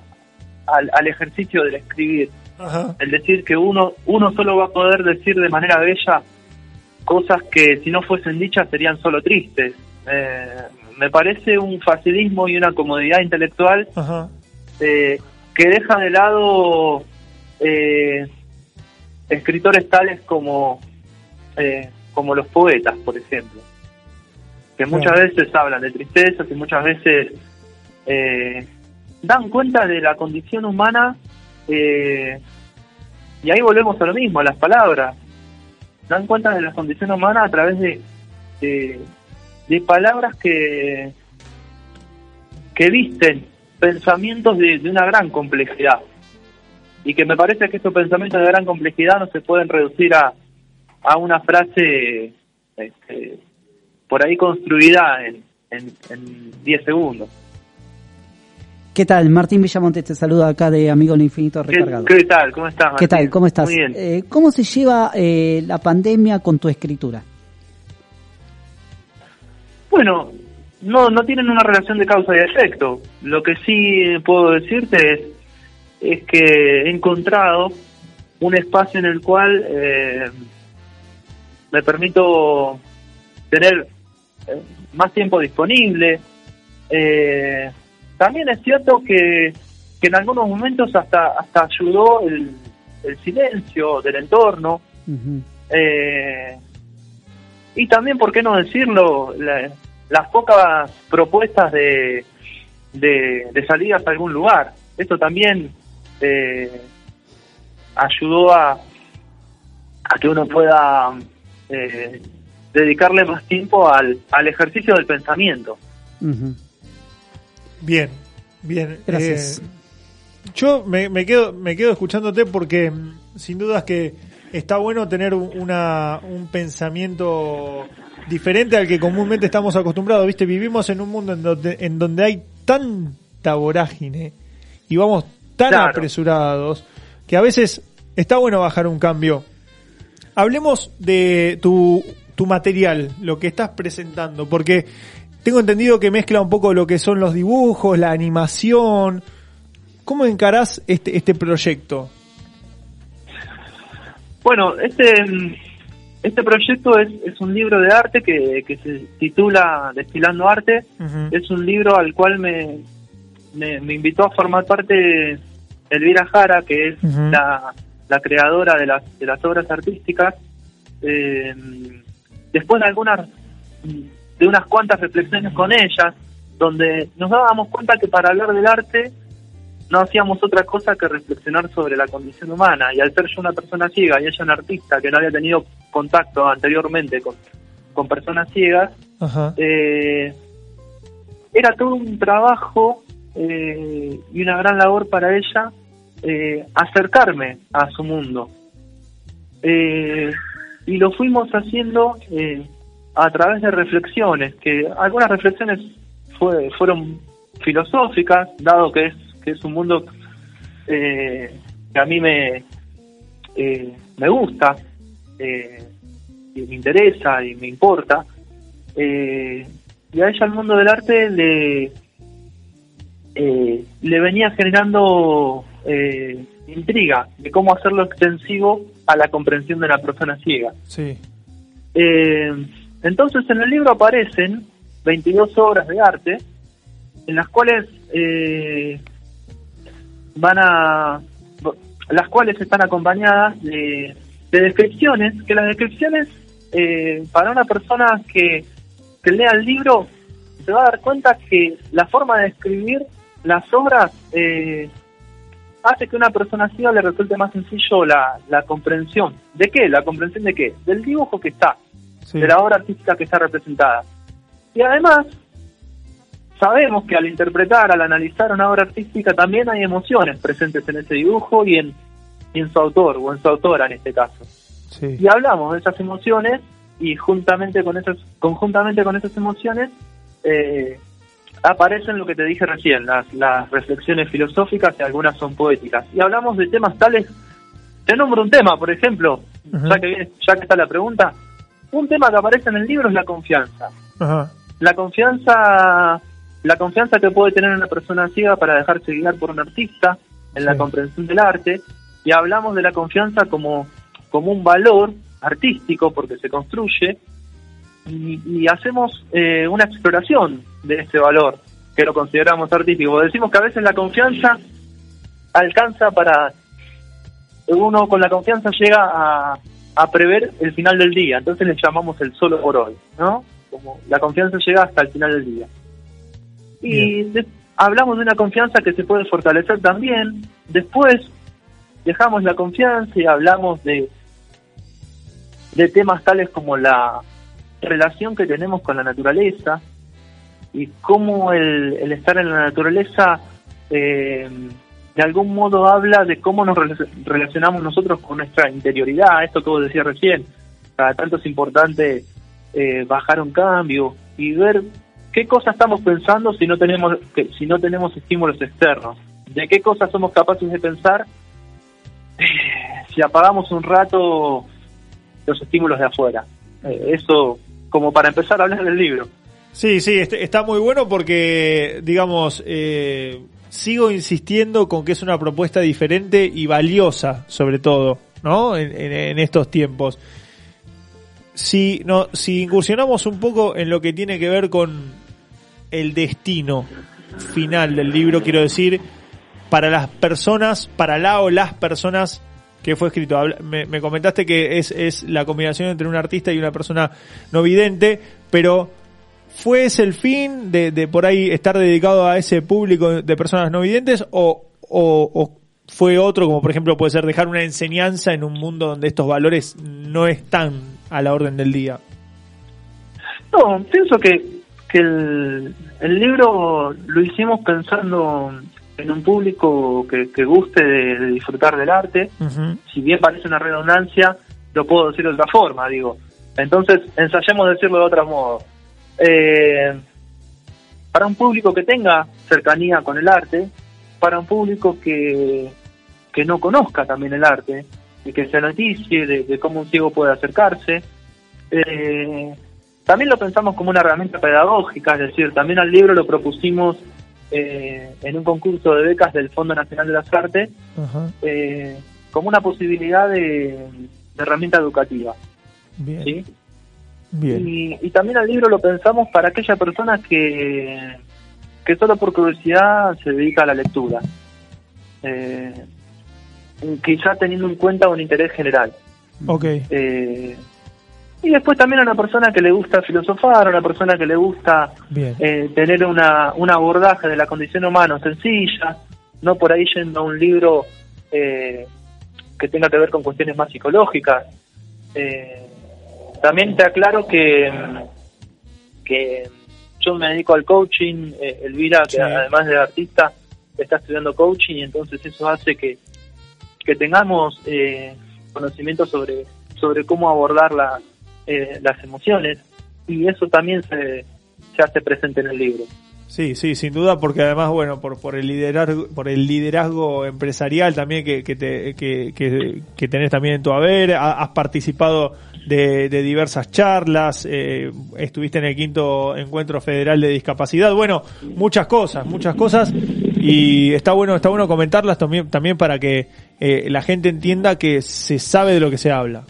al, al ejercicio del escribir. Ajá. El decir que uno uno solo va a poder decir de manera bella cosas que si no fuesen dichas serían solo tristes. Eh, me parece un facilismo y una comodidad intelectual Ajá. eh, que deja de lado eh, escritores tales como eh, como los poetas, por ejemplo, que muchas Claro. veces hablan de tristezas y muchas veces eh, dan cuenta de la condición humana eh, y ahí volvemos a lo mismo, a las palabras. Dan cuenta de la condición humana a través de, de, de palabras que, que visten pensamientos de, de una gran complejidad. Y que me parece que estos pensamientos de gran complejidad no se pueden reducir a, a una frase este, por ahí construida en, en, en 10 segundos. ¿Qué tal? Martín Villamonte te saluda acá de Amigo del Infinito ¿Qué, Recargado. qué tal? ¿Cómo estás? ¿Qué Martín? tal? ¿Cómo estás? Muy bien. Eh, ¿Cómo se lleva eh, la pandemia con tu escritura? Bueno, no, no tienen una relación de causa y efecto. Lo que sí puedo decirte es, es que he encontrado un espacio en el cual eh, me permito tener más tiempo disponible. Eh, también es cierto que, que en algunos momentos hasta, hasta ayudó el, el silencio del entorno. Eh, y también, ¿por qué no decirlo? La- las pocas propuestas de, de, de salidas a algún lugar. Esto también eh, ayudó a, a que uno pueda eh, dedicarle más tiempo al, al ejercicio del pensamiento. Ujú. Bien, bien. Gracias. Eh, yo me, me quedo me quedo escuchándote porque mm, sin dudas que está bueno tener un- una, un pensamiento diferente al que comúnmente estamos acostumbrados. Viste, vivimos en un mundo en donde, en donde hay tanta vorágine y vamos tan Claro. apresurados que a veces está bueno bajar un cambio. Hablemos de tu, tu material, lo que estás presentando, porque tengo entendido que mezcla un poco lo que son los dibujos, la animación. ¿Cómo encarás este, este proyecto? Bueno, este este proyecto es, es un libro de arte que, que se titula Destilando Arte. Es un libro al cual me, me, me invitó a formar parte Elvira Jara, que es la, la creadora de las, de las obras artísticas. Eh, después de algunas de unas cuantas reflexiones con ellas, donde nos dábamos cuenta que para hablar del arte no hacíamos otra cosa que reflexionar sobre la condición humana. Y al ser yo una persona ciega y ella una artista que no había tenido contacto anteriormente con, con personas ciegas, eh, era todo un trabajo eh, y una gran labor para ella eh, acercarme a su mundo. Y lo fuimos haciendo eh, a través de reflexiones, que algunas reflexiones fue, fueron filosóficas, dado que es, que es un mundo eh, que a mí me, eh, me gusta, eh, y me interesa y me importa. Eh, y a ella el mundo del arte le, eh, le venía generando intriga de cómo hacerlo extensivo a la comprensión de la persona ciega. Sí. Eh, entonces en el libro aparecen 22 obras de arte en las cuales eh, van a las cuales están acompañadas de, de descripciones que las descripciones eh, para una persona que, que lea el libro se va a dar cuenta que la forma de escribir las obras eh, hace que a una persona ciega le resulte más sencillo la, la comprensión. ¿De qué? ¿La comprensión de qué? Del dibujo que está, de la obra artística que está representada. Y además, sabemos que al interpretar, al analizar una obra artística, también hay emociones presentes en ese dibujo y en, y en su autor, o en su autora en este caso. Sí. Y hablamos de esas emociones y juntamente con esas, conjuntamente con esas emociones eh, aparecen lo que te dije recién, las, las reflexiones filosóficas y algunas son poéticas. Y hablamos de temas tales, te nombro un tema, por ejemplo, ya, que, viene- ya que está la pregunta, un tema que aparece en el libro es la confianza. La confianza, la confianza que puede tener una persona ciega para dejarse guiar por un artista en la comprensión del arte, y hablamos de la confianza como, como un valor artístico porque se construye, y, y hacemos eh, una exploración de ese valor que lo consideramos artístico. Decimos que a veces la confianza alcanza para uno con la confianza llega a, a prever el final del día, entonces le llamamos el solo por hoy, ¿no? Como la confianza llega hasta el final del día. Y de- hablamos de una confianza que se puede fortalecer también. Después dejamos la confianza y hablamos de, de temas tales como la relación que tenemos con la naturaleza y cómo el, estar en la naturaleza eh, de algún modo habla de cómo nos rela- relacionamos nosotros con nuestra interioridad, esto que vos decías recién, cada tanto es importante eh, bajar un cambio y ver qué cosas estamos pensando si no tenemos si no tenemos estímulos externos, de qué cosas somos capaces de pensar si apagamos un rato los estímulos de afuera. Eh, eso como para empezar a hablar del libro. Sí, sí, este- está muy bueno porque, digamos, eh, sigo insistiendo con que es una propuesta diferente y valiosa, sobre todo, ¿no? En, estos tiempos. Si, no, si incursionamos un poco en lo que tiene que ver con el destino final del libro, quiero decir, para las personas, para la o las personas que fue escrito. Me, me comentaste que es, es la combinación entre un artista y una persona no vidente, pero ¿fue ese el fin de, de por ahí estar dedicado a ese público de personas no videntes o, o, o fue otro, como por ejemplo puede ser dejar una enseñanza en un mundo donde estos valores no están a la orden del día? No, pienso que, que el, el libro lo hicimos pensando en un público que, que guste de, de disfrutar del arte. Si bien parece una redundancia, lo puedo decir de otra forma, digo. Entonces, ensayemos decirlo de otro modo. Eh, para un público que tenga cercanía con el arte, para un público que, que no conozca también el arte y que se noticie de, de cómo un ciego puede acercarse. Eh, también lo pensamos como una herramienta pedagógica, es decir, también al libro lo propusimos eh, en un concurso de becas del Fondo Nacional de las Artes eh, como una posibilidad de, de herramienta educativa. Bien. ¿sí? Bien. Y, y también al libro lo pensamos para aquella persona que, que solo por curiosidad se dedica a la lectura. Eh, quizá teniendo en cuenta un interés general. Ok. Eh, y después también a una persona que le gusta filosofar, a una persona que le gusta eh, tener una, un abordaje de la condición humana sencilla, no por ahí yendo a un libro eh, que tenga que ver con cuestiones más psicológicas. Eh, también te aclaro que, que yo me dedico al coaching, eh, Elvira, que Sí. además de artista, está estudiando coaching y entonces eso hace que, que tengamos eh, conocimiento sobre, sobre cómo abordar la, eh, las emociones y eso también se, se hace presente en el libro. Sí, sí, sin duda, porque además, bueno, por, por el liderazgo, por el liderazgo empresarial también que, que, te, que, tenés también en tu haber, ha- has participado de, diversas charlas, eh, estuviste en el quinto encuentro federal de discapacidad, bueno, muchas cosas, muchas cosas, y está bueno, está bueno comentarlas también, también para que eh, la gente entienda que se sabe de lo que se habla.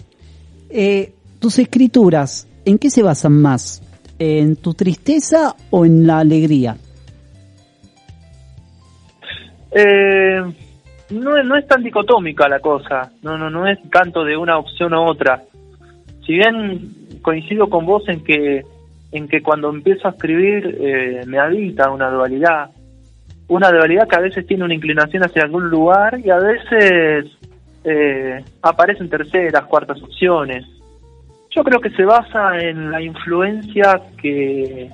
Eh, tus escrituras, ¿en qué se basan más? ¿En tu tristeza o en la alegría? Eh, no, no es tan dicotómica la cosa, no, no, no es tanto de una opción u otra. Si bien coincido con vos en que, en que cuando empiezo a escribir eh, me habita una dualidad, una dualidad que a veces tiene una inclinación hacia algún lugar y a veces eh, aparecen terceras, cuartas opciones. Yo creo que se basa en la influencia que,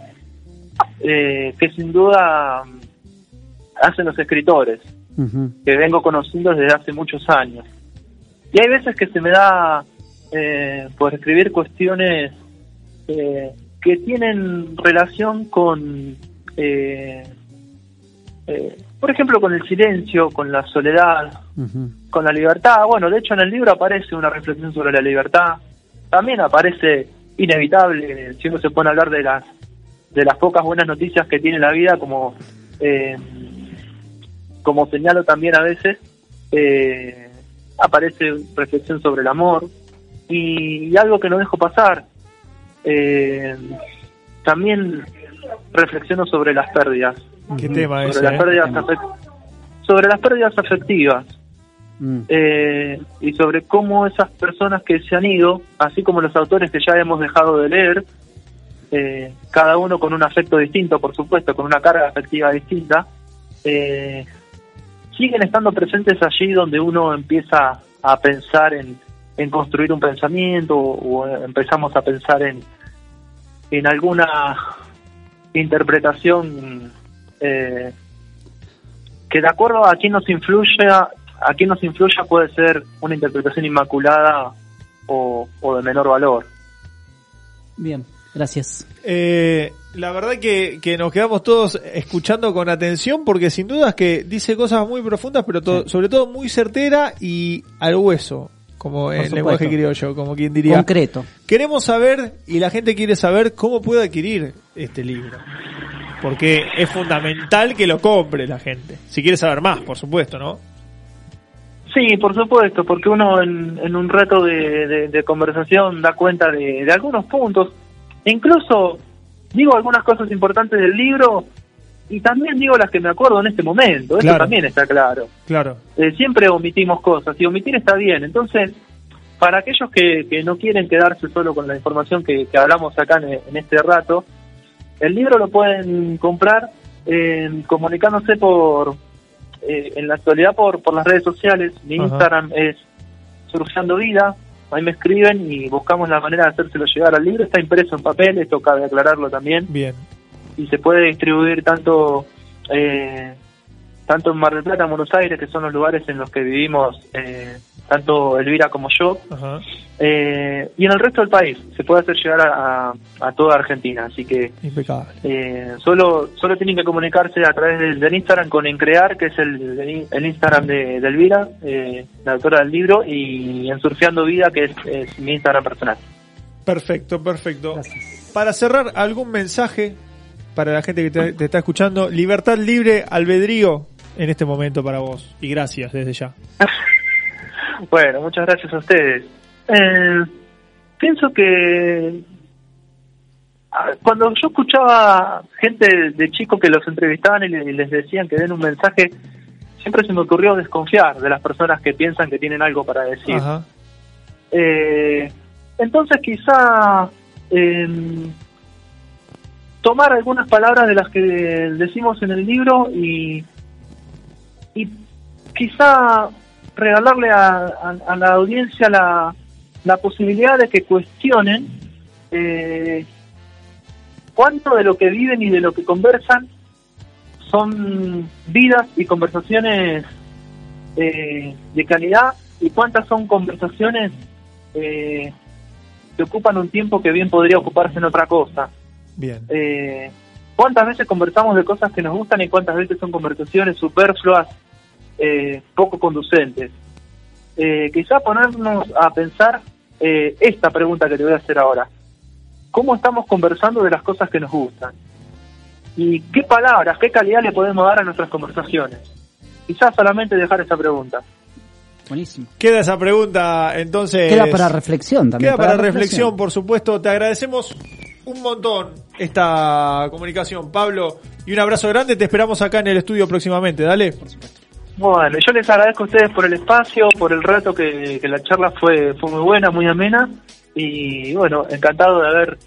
eh, que sin duda mm, hacen los escritores, que vengo conociendo desde hace muchos años. Y hay veces que se me da eh, por escribir cuestiones eh, que tienen relación con, eh, eh, por ejemplo, con el silencio, con la soledad, con la libertad. Bueno, de hecho en el libro aparece una reflexión sobre la libertad. También aparece inevitable, si uno se pone a hablar de las de las pocas buenas noticias que tiene la vida, como eh, como señalo también a veces, eh, aparece reflexión sobre el amor y, y algo que no dejo pasar. eh, también reflexiono sobre las pérdidas. ¿Qué tema sobre ese, las eh? pérdidas sobre las pérdidas afectivas eh, y sobre cómo esas personas que se han ido, así como los autores que ya hemos dejado de leer, eh, cada uno con un afecto distinto, por supuesto, con una carga afectiva distinta, eh, siguen estando presentes allí donde uno empieza a pensar en, en construir un pensamiento o, o empezamos a pensar en, en alguna interpretación eh, que de acuerdo a quien nos influya, a quien nos influya puede ser una interpretación inmaculada o, o de menor valor. Bien, gracias. Eh, la verdad que, que nos quedamos todos escuchando con atención porque sin duda es que dice cosas muy profundas, pero to- sobre todo muy certera y al hueso, como en supuesto. lenguaje criollo, como quien diría. Concreto. Queremos saber y la gente quiere saber cómo puede adquirir este libro. Porque es fundamental que lo compre la gente. Si quiere saber más, por supuesto, ¿no? Sí, por supuesto, porque uno en, en un rato de, de- de conversación da cuenta de, de algunos puntos. Incluso digo algunas cosas importantes del libro y también digo las que me acuerdo en este momento. Eso también está claro. Claro. Eh, siempre omitimos cosas y omitir está bien. Entonces, para aquellos que, que no quieren quedarse solo con la información que, que hablamos acá en, en este rato, el libro lo pueden comprar eh, comunicándose por, eh, en la actualidad por, por las redes sociales. Mi Ajá. Instagram es Surfeando Vida. Ahí me escriben y buscamos la manera de hacérselo llegar al libro. Está impreso en papel, esto cabe aclararlo también. Bien. Y se puede distribuir tanto eh, tanto en Mar del Plata, en Buenos Aires, que son los lugares en los que vivimos eh, tanto Elvira como yo, Ajá. eh, y en el resto del país. Se puede hacer llegar a, toda Argentina. Así que eh, solo solo tienen que comunicarse a través del, del Instagram con Encrear, que es el, el Instagram de, de Elvira, eh, la autora del libro, y en Surfeando Vida, que es, es mi Instagram personal. Perfecto, perfecto. Para cerrar, ¿algún mensaje para la gente que te, te está escuchando? Libertad libre, albedrío en este momento para vos. Y gracias desde ya. Bueno, muchas gracias a ustedes. Eh, pienso que cuando yo escuchaba gente de chicos que los entrevistaban y le- y les decían que den un mensaje, siempre se me ocurrió desconfiar de las personas que piensan que tienen algo para decir. Ajá. Eh, entonces quizá em, tomar algunas palabras de las que decimos en el libro y, y quizá regalarle a, a- a la audiencia la, la posibilidad de que cuestionen eh, cuánto de lo que viven y de lo que conversan son vidas y conversaciones eh, de calidad y cuántas son conversaciones eh, que ocupan un tiempo que bien podría ocuparse en otra cosa. Bien. Eh, ¿Cuántas veces conversamos de cosas que nos gustan y cuántas veces son conversaciones superfluas, eh, poco conducentes? Eh, quizá ponernos a pensar eh, esta pregunta que te voy a hacer ahora. ¿Cómo estamos conversando de las cosas que nos gustan? ¿Y qué palabras, qué calidad le podemos dar a nuestras conversaciones? Quizás solamente dejar esa pregunta. Buenísimo. Queda esa pregunta, entonces. Queda para reflexión también. Queda para, reflexión, por supuesto. Te agradecemos un montón esta comunicación, Pablo. Y un abrazo grande. Te esperamos acá en el estudio próximamente. Dale. Bueno, yo les agradezco a ustedes por el espacio, por el rato que, que la charla fue, fue muy buena, muy amena. Y bueno, encantado de haber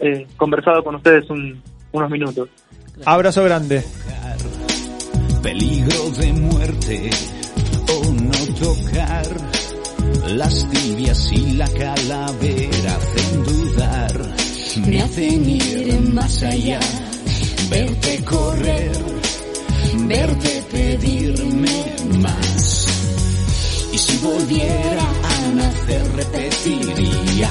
eh, conversado con ustedes un- unos minutos. Abrazo grande. peligro de muerte o no tocar. Las tibias y la calavera me hacen ir más allá, verte correr, verte pedirme más. Y si volviera a nacer repetiría.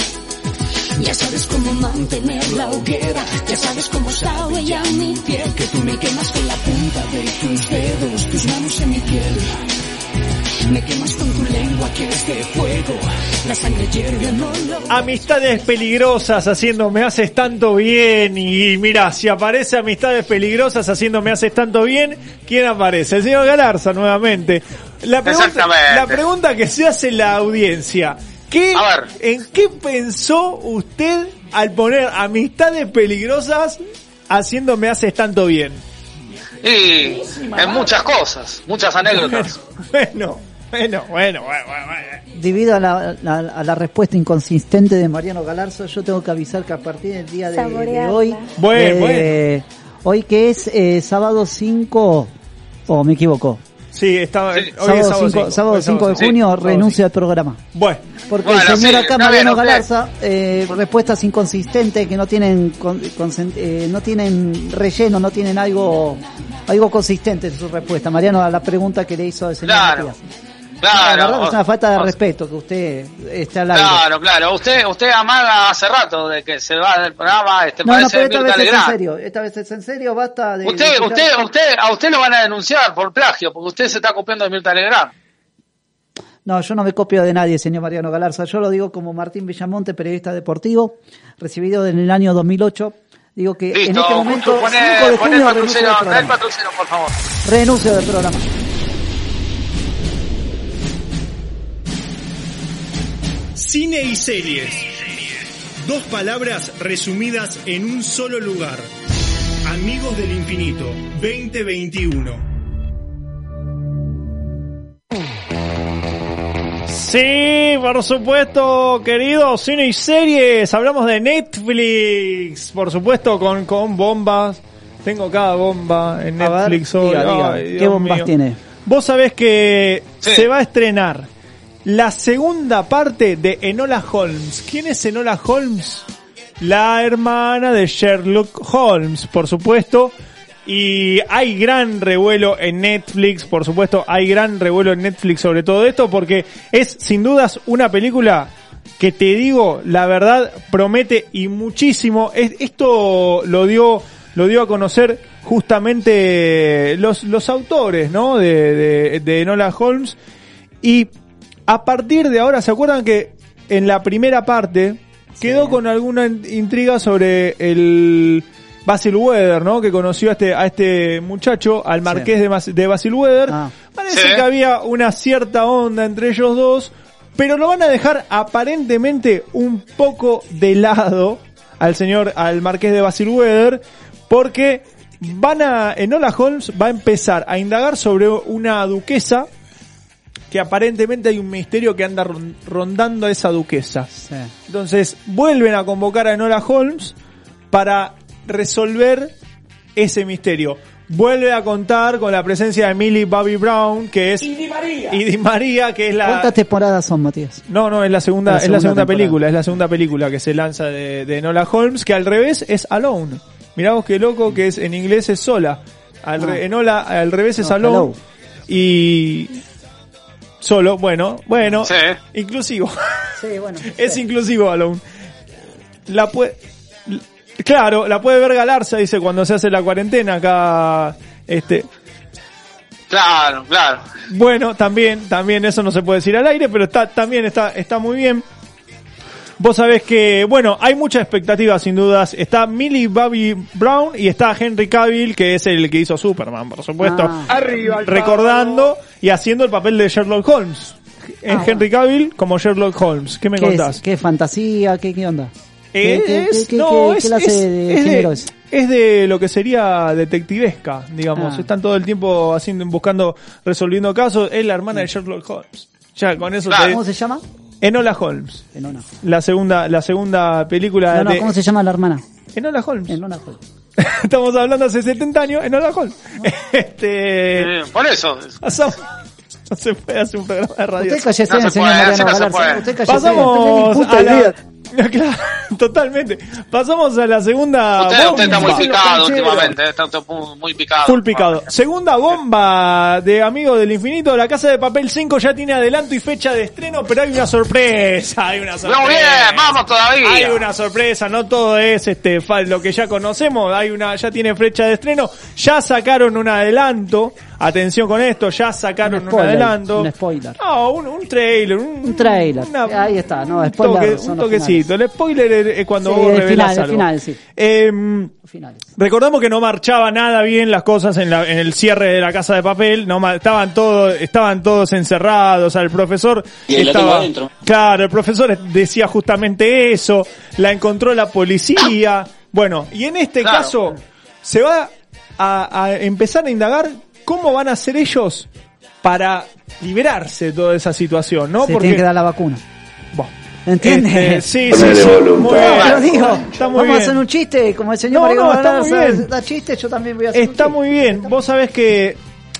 Ya sabes cómo mantener la hoguera, ya sabes cómo sabe ya mi piel, que tú me quemas con la punta de tus dedos, tus manos en mi piel. Me quemas con tu lengua que es de fuego, la sangre hierve, no lo... Amistades peligrosas haciendo me haces tanto bien y mira, si aparece amistades peligrosas haciendo me haces tanto bien, ¿quién aparece? El señor Galarza nuevamente. La pregunta, la pregunta que se hace la audiencia, ¿qué, ¿en qué pensó usted al poner amistades peligrosas haciendo me haces tanto bien? Y en muchas cosas, muchas anécdotas. Bueno, bueno, bueno, bueno, bueno, bueno. Debido a la, la- a la respuesta inconsistente de Mariano Galarzo, yo tengo que avisar que a partir del día de, hoy, Bueno, eh, hoy que es eh, sábado 5, o me equivoco, Sí, estaba, hoy es sábado, sábado 5, cinco, sábado hoy es 5 de junio cinco. renuncia al programa. Bueno, Porque Bueno, el señor sí, acá, Mariano. Galarza, eh, respuestas inconsistentes que no tienen con- eh, no tienen relleno, no tienen algo algo consistente en su respuesta. Mariano, a la pregunta que le hizo el señor Claro, Matías. Claro. La verdad que es una falta de respeto que usted esté aire. Claro, claro. Usted, usted amaga hace rato de que se va del programa, este No, no, pero esta vez es en serio. Esta vez es en serio, basta de... Usted, de- usted, usted, a usted lo van a denunciar por plagio, porque usted se está copiando de Mirta Legrand. No, yo no me copio de nadie, señor Mariano Galarza. Yo lo digo como Martín Villamonte, periodista deportivo, recibido en el año 2008. Digo que en este momento, justo, 5 pone, de pone el junio, el programa. patrocinio, por favor. Renuncio del programa. Cine y series. Dos palabras resumidas en un solo lugar. Amigos del Infinito 2021. Sí, por supuesto, queridos cine y series. Hablamos de Netflix, por supuesto, con, con bombas. Tengo cada bomba en A ver, Netflix hoy. diga, diga, Ay, ¿qué Dios bombas mío. tiene? Vos sabés que se va a estrenar la segunda parte de Enola Holmes. ¿Quién es Enola Holmes? La hermana de Sherlock Holmes, por supuesto. Y hay gran revuelo en Netflix, por supuesto, hay gran revuelo en Netflix sobre todo esto, porque es sin dudas una película que te digo, la verdad, promete y muchísimo. Es- esto lo dio, lo dio a conocer justamente los, los autores, ¿no? De, de, de Enola Holmes. Y a partir de ahora, ¿se acuerdan que en la primera parte quedó con alguna in- intriga sobre el Basil Weather, ¿no? Que conoció a este, a este muchacho, al marqués de, Mas- de Basil Weather. Parece Sí. que había una cierta onda entre ellos dos, pero lo van a dejar aparentemente un poco de lado al señor, al marqués de Basil Weather, porque van a, Enola Holmes va a empezar a indagar sobre una duquesa que aparentemente hay un misterio que anda ron- rondando a esa duquesa. Entonces vuelven a convocar a Enola Holmes para resolver ese misterio. Vuelve a contar con la presencia de Millie Bobby Brown, que es... Y Di María. Y Di María, que es la... ¿Cuántas temporadas son, Matías? No, no, es la segunda, La es la segunda temporada. película, es la segunda película que se lanza de, de Enola Holmes, que al revés es Alone. Mirá vos qué loco que es, en inglés es sola. Al re- Ah. Enola, al revés es No, Alone. hello. Y solo, bueno, bueno, Sí. inclusivo. Sí, bueno. es inclusivo Alone. La puede, claro, la puede ver Galarza, dice, cuando se hace la cuarentena acá, este, Claro, claro. bueno, también, también eso no se puede decir al aire, pero está, también está, está muy bien. Vos sabés que, bueno, hay mucha expectativa sin dudas. Está Millie Bobby Brown y está Henry Cavill, que es el que hizo Superman, por supuesto. Ah. Arriba, recordando y haciendo el papel de Sherlock Holmes. En Ah, Henry Cavill como Sherlock Holmes. ¿Qué me ¿Qué contás? es? ¿Qué fantasía? ¿Qué, qué onda? Eh, ¿Qué, qué- es, qué- no, es, qué clase es- de lo que sería detectivesca, digamos. Ah. Están todo el tiempo haciendo, buscando, resolviendo casos. Es la hermana de Sherlock Holmes. Ya, con eso Claro. te... ¿Cómo se llama? Enola Holmes. Enona. La segunda, la segunda película No, no, de ¿cómo se llama la hermana? Enola Holmes. Enona Hall. Estamos hablando hace 70 años, Enola Holmes. Este, Eh, por eso. pasamos, no se puede hacer un programa de radio. Usted cállese, No se señor puede, Mariano no se Galarza. puede. Usted cállese. Pasamos a la... Claro, totalmente. Pasamos a la segunda Usted, usted está muy bomba. picado últimamente, eh, está muy, picado. Full picado. Segunda bomba de Amigos del Infinito. La Casa de Papel 5 ya tiene adelanto y fecha de estreno, pero hay una sorpresa. Hay una sorpresa. Muy bien, vamos todavía. Hay una sorpresa, no todo es este lo que ya conocemos, hay una ya tiene fecha de estreno, ya sacaron un adelanto, atención con esto, ya sacaron un, spoiler, adelanto. un spoiler. No, un, un trailer, un, Un trailer. una- Ahí está, no, un, spoiler. toque- son un El spoiler es, cuando Sí, vos el revelás final, el algo. final, sí. Em. Recordamos que no marchaba nada bien las cosas en, la- en el cierre de la casa de papel, no estaban todos, estaban todos encerrados, o sea, el profesor Y estaba, claro, el profesor decía justamente eso, la encontró la policía, bueno, y en este Claro. caso se va a, a empezar a indagar cómo van a hacer ellos para liberarse de toda esa situación, ¿no? Se tiene que dar la vacuna. Buah. ¿Entiendes? Este, sí, sí, sí, muy bien. Digo, Está muy vamos bien. a hacer un chiste, como el señor No, no, está muy bien. da chistes, yo también voy a hacer Está un muy bien, vos sabés que,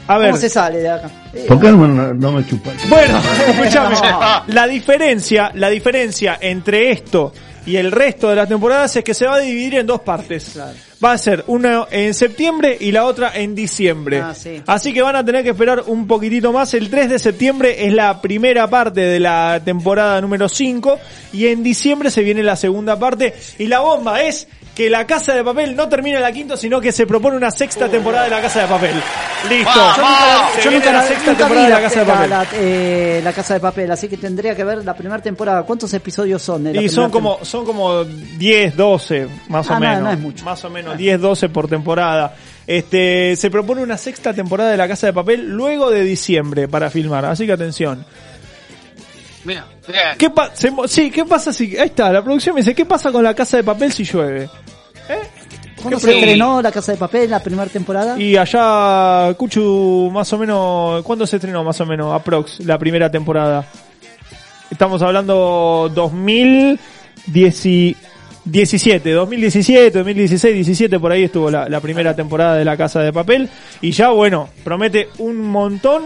a ver, ¿Cómo se sale de acá? ¿Por qué no, no- me chupan? Bueno, escúchame. No. La diferencia, la diferencia entre esto y el resto de las temporadas es que se va a dividir en dos partes. Claro. Va a ser una en septiembre y la otra en diciembre. Ah, sí. Así que van a tener que esperar un poquitito más. El 3 de septiembre es la primera parte de la temporada número 5 y en diciembre se viene la segunda parte y la bomba es que la Casa de Papel no termina la quinta, sino que se propone una sexta temporada de la Casa de Papel. Listo. Vamos. Yo nunca, Se yo viene nunca la la, sexta nunca vi temporada de la, Casa de Papel. la- eh, la Casa de Papel, así que tendría que ver la primera temporada. ¿Cuántos episodios son? de la Y son como, son como 10, 12, más o Ah, no, menos. no es mucho. Más o menos, 10, 12 por temporada. Este, se propone una sexta temporada de La Casa de Papel luego de diciembre para filmar, así que atención. Mira. ¿Qué pa- se sí, ¿qué pasa si, ahí está, la producción me dice, ¿qué pasa con La Casa de Papel si llueve? ¿Cuándo ¿Qué se estrenó La Casa de Papel, la primera temporada? Y allá, Cuchu, más o menos, ¿cuándo se estrenó más o menos, aprox, la primera temporada? Estamos hablando 2017, 2017, 2016, 17, por ahí estuvo la, la primera temporada de La Casa de Papel. Y ya, bueno, promete un montón.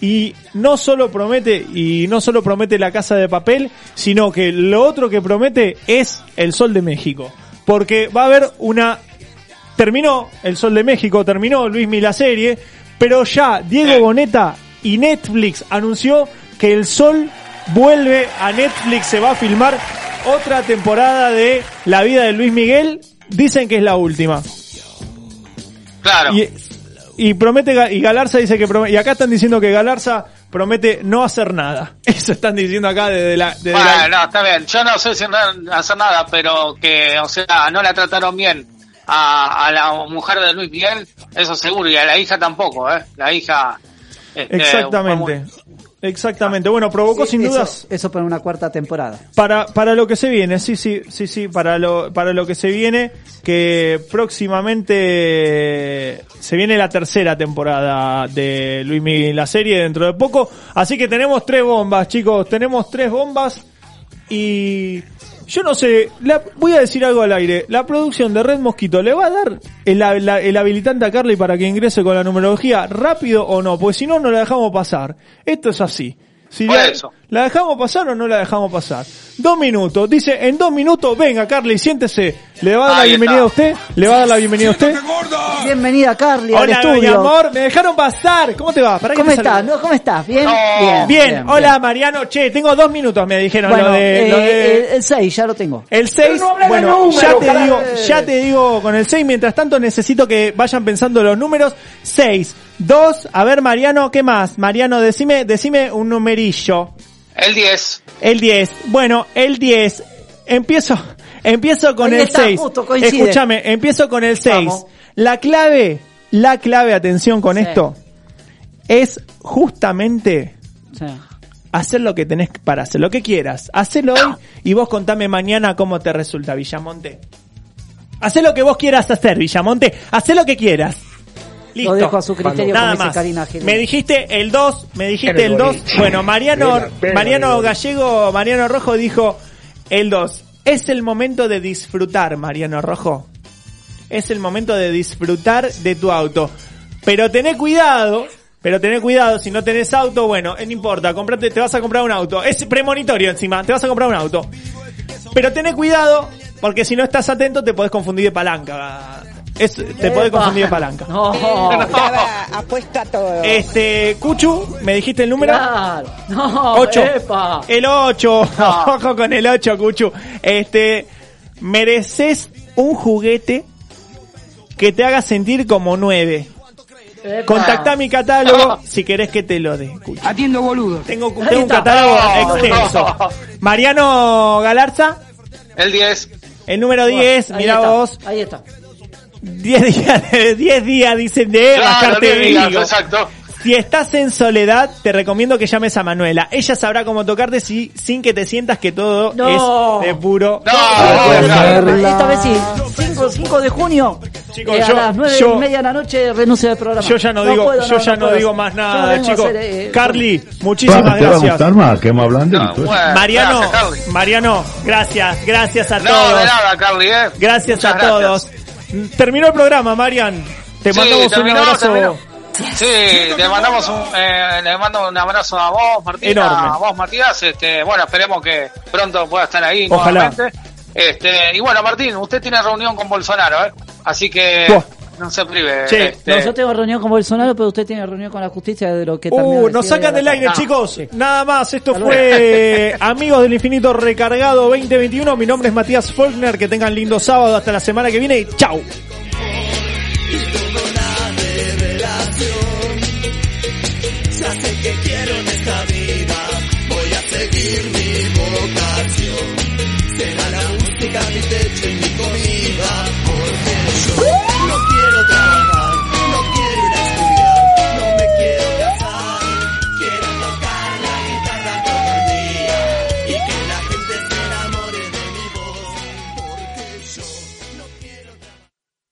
Y no solo promete, y no solo promete La Casa de Papel, sino que lo otro que promete es El Sol de México. Porque va a haber una terminó El Sol de México, terminó Luis la serie, pero ya Diego Boneta y Netflix anunció que El Sol vuelve a Netflix, se va a filmar otra temporada de La vida de Luis Miguel, dicen que es la última. Claro. Y, y promete y Galarza dice que promete, y acá están diciendo que Galarza promete no hacer nada. Eso están diciendo acá desde la, desde la- Bueno, no, está bien. Yo no sé si na- hacer nada, pero que, o sea, no la trataron bien a, a la mujer de Luis Miguel, eso seguro, y a la hija tampoco, ¿eh? La hija... este, Exactamente. muy- Exactamente. Bueno, provocó Sí, sin eso- dudas Eso para una cuarta temporada. Para, para lo que se viene, sí, sí, sí, sí, para lo, para lo que se viene, que próximamente se viene la tercera temporada de Luis Miguel, la serie dentro de poco. Así que tenemos tres bombas, chicos, tenemos tres bombas y yo no sé, la- voy a decir algo al aire. La producción de Red Mosquito le va a dar el, la- habilitante a Carly para que ingrese con la numerología rápido o no, porque si no, no la dejamos pasar. Esto es así. Si Por la, eso. ¿La dejamos pasar o no la dejamos pasar? Dos minutos. Dice, en dos minutos, venga Carly, siéntese. ¿Le va a dar la bienvenida a usted? ¿Le va a dar la bienvenida a usted? Bienvenida, Carly, al Hola, mi estudio. amor, me dejaron pasar. ¿Cómo te va? ¿Para ¿Cómo estás? ¿No? ¿Cómo estás? ¿Bien? No. Bien, hola Mariano. Che, tengo dos minutos, me dijeron. Bueno, lo de, eh, lo de- el 6 ya lo tengo. El 6, bueno, ya te digo, ya te digo con el 6, mientras tanto necesito que vayan pensando los números. 6, 2, a ver Mariano, ¿qué más? Mariano, decime, decime un numerillo. El 10. El 10, bueno, el 10, Empiezo, empiezo con Ahí el está, 6. justo, coincide. Escúchame, empiezo con el 6. Vamos. La clave, la clave, atención con Sí. esto, es justamente Sí. hacer lo que tenés para hacer, lo que quieras. Hacelo hoy y vos contame mañana cómo te resulta, Villamonte. Hacé lo que vos quieras hacer, Villamonte. Hacé lo que quieras. Listo. Lo dejo a su criterio, Nada como dice más. Karina. Me dijiste el 2, me dijiste el el 2. boliche. Bueno, Mariano, Pena, pena, Mariano. Gallego, Mariano Rojo dijo el 2. Es el momento de disfrutar, Mariano Rojo. Es el momento de disfrutar de tu auto. Pero tené cuidado, pero tené cuidado, si no tenés auto, bueno, eh, no importa, comprate, te vas a comprar un auto. Es premonitorio encima, te vas a comprar un auto. Pero tené cuidado, porque si no estás atento te podés confundir de palanca. Es- te podés confundir de palanca. No. Apuesta todo. Este, Cuchu, ¿me dijiste el número? Claro. No, 8. epa. El 8. Ojo con el 8, Cuchu. Este, mereces un juguete que te haga sentir como 9. Epa. Contactá mi catálogo si querés que te lo dé. Cuchu. Atiendo boludo. Tengo, tengo un catálogo No, extenso. no. Mariano Galarza, El 10. el número 10, Ahí mira vos. Ahí está. 10 días, 10 días dicen de Claro, bajarte diez de días, higo. exacto. Si estás en soledad, te recomiendo que llames a Manuela. Ella sabrá cómo tocarte si, sin que te sientas que todo No. es de puro. Esta vez sí. 5, 5 de junio. Chicos, eh, a yo- las 9 yo- y media de la noche renuncio del programa. Yo ya no, digo, puedo, yo ya no, digo más nada, a chicos. hacer, eh, Carly, muchísimas Pa, te va a gracias. gustar más, que más. Bueno, Mariano, gracias. Mariano, gracias, gracias a No, todos. de nada, Carly, eh. Gracias Muchas a todos. Terminó el programa, Marian. Te Sí, mandamos un abrazo. terminó. Sí, le mandamos un, eh, le mando un abrazo a vos, Martín, Enorme. a vos, Matías. Este, bueno, esperemos que pronto pueda estar ahí Ojalá. nuevamente. Este, y bueno, Martín, usted tiene reunión con Bolsonaro, ¿eh? Así que Buah. No se prive. Che, este, No, yo tengo reunión con Bolsonaro, pero usted tiene reunión con la justicia de lo que Uh, nos sacan de del aire, No. chicos. Nada más, esto fue Amigos del Infinito Recargado 2021. Mi nombre es Matías Faulkner. Que tengan lindo sábado. Hasta la semana que viene. Chau.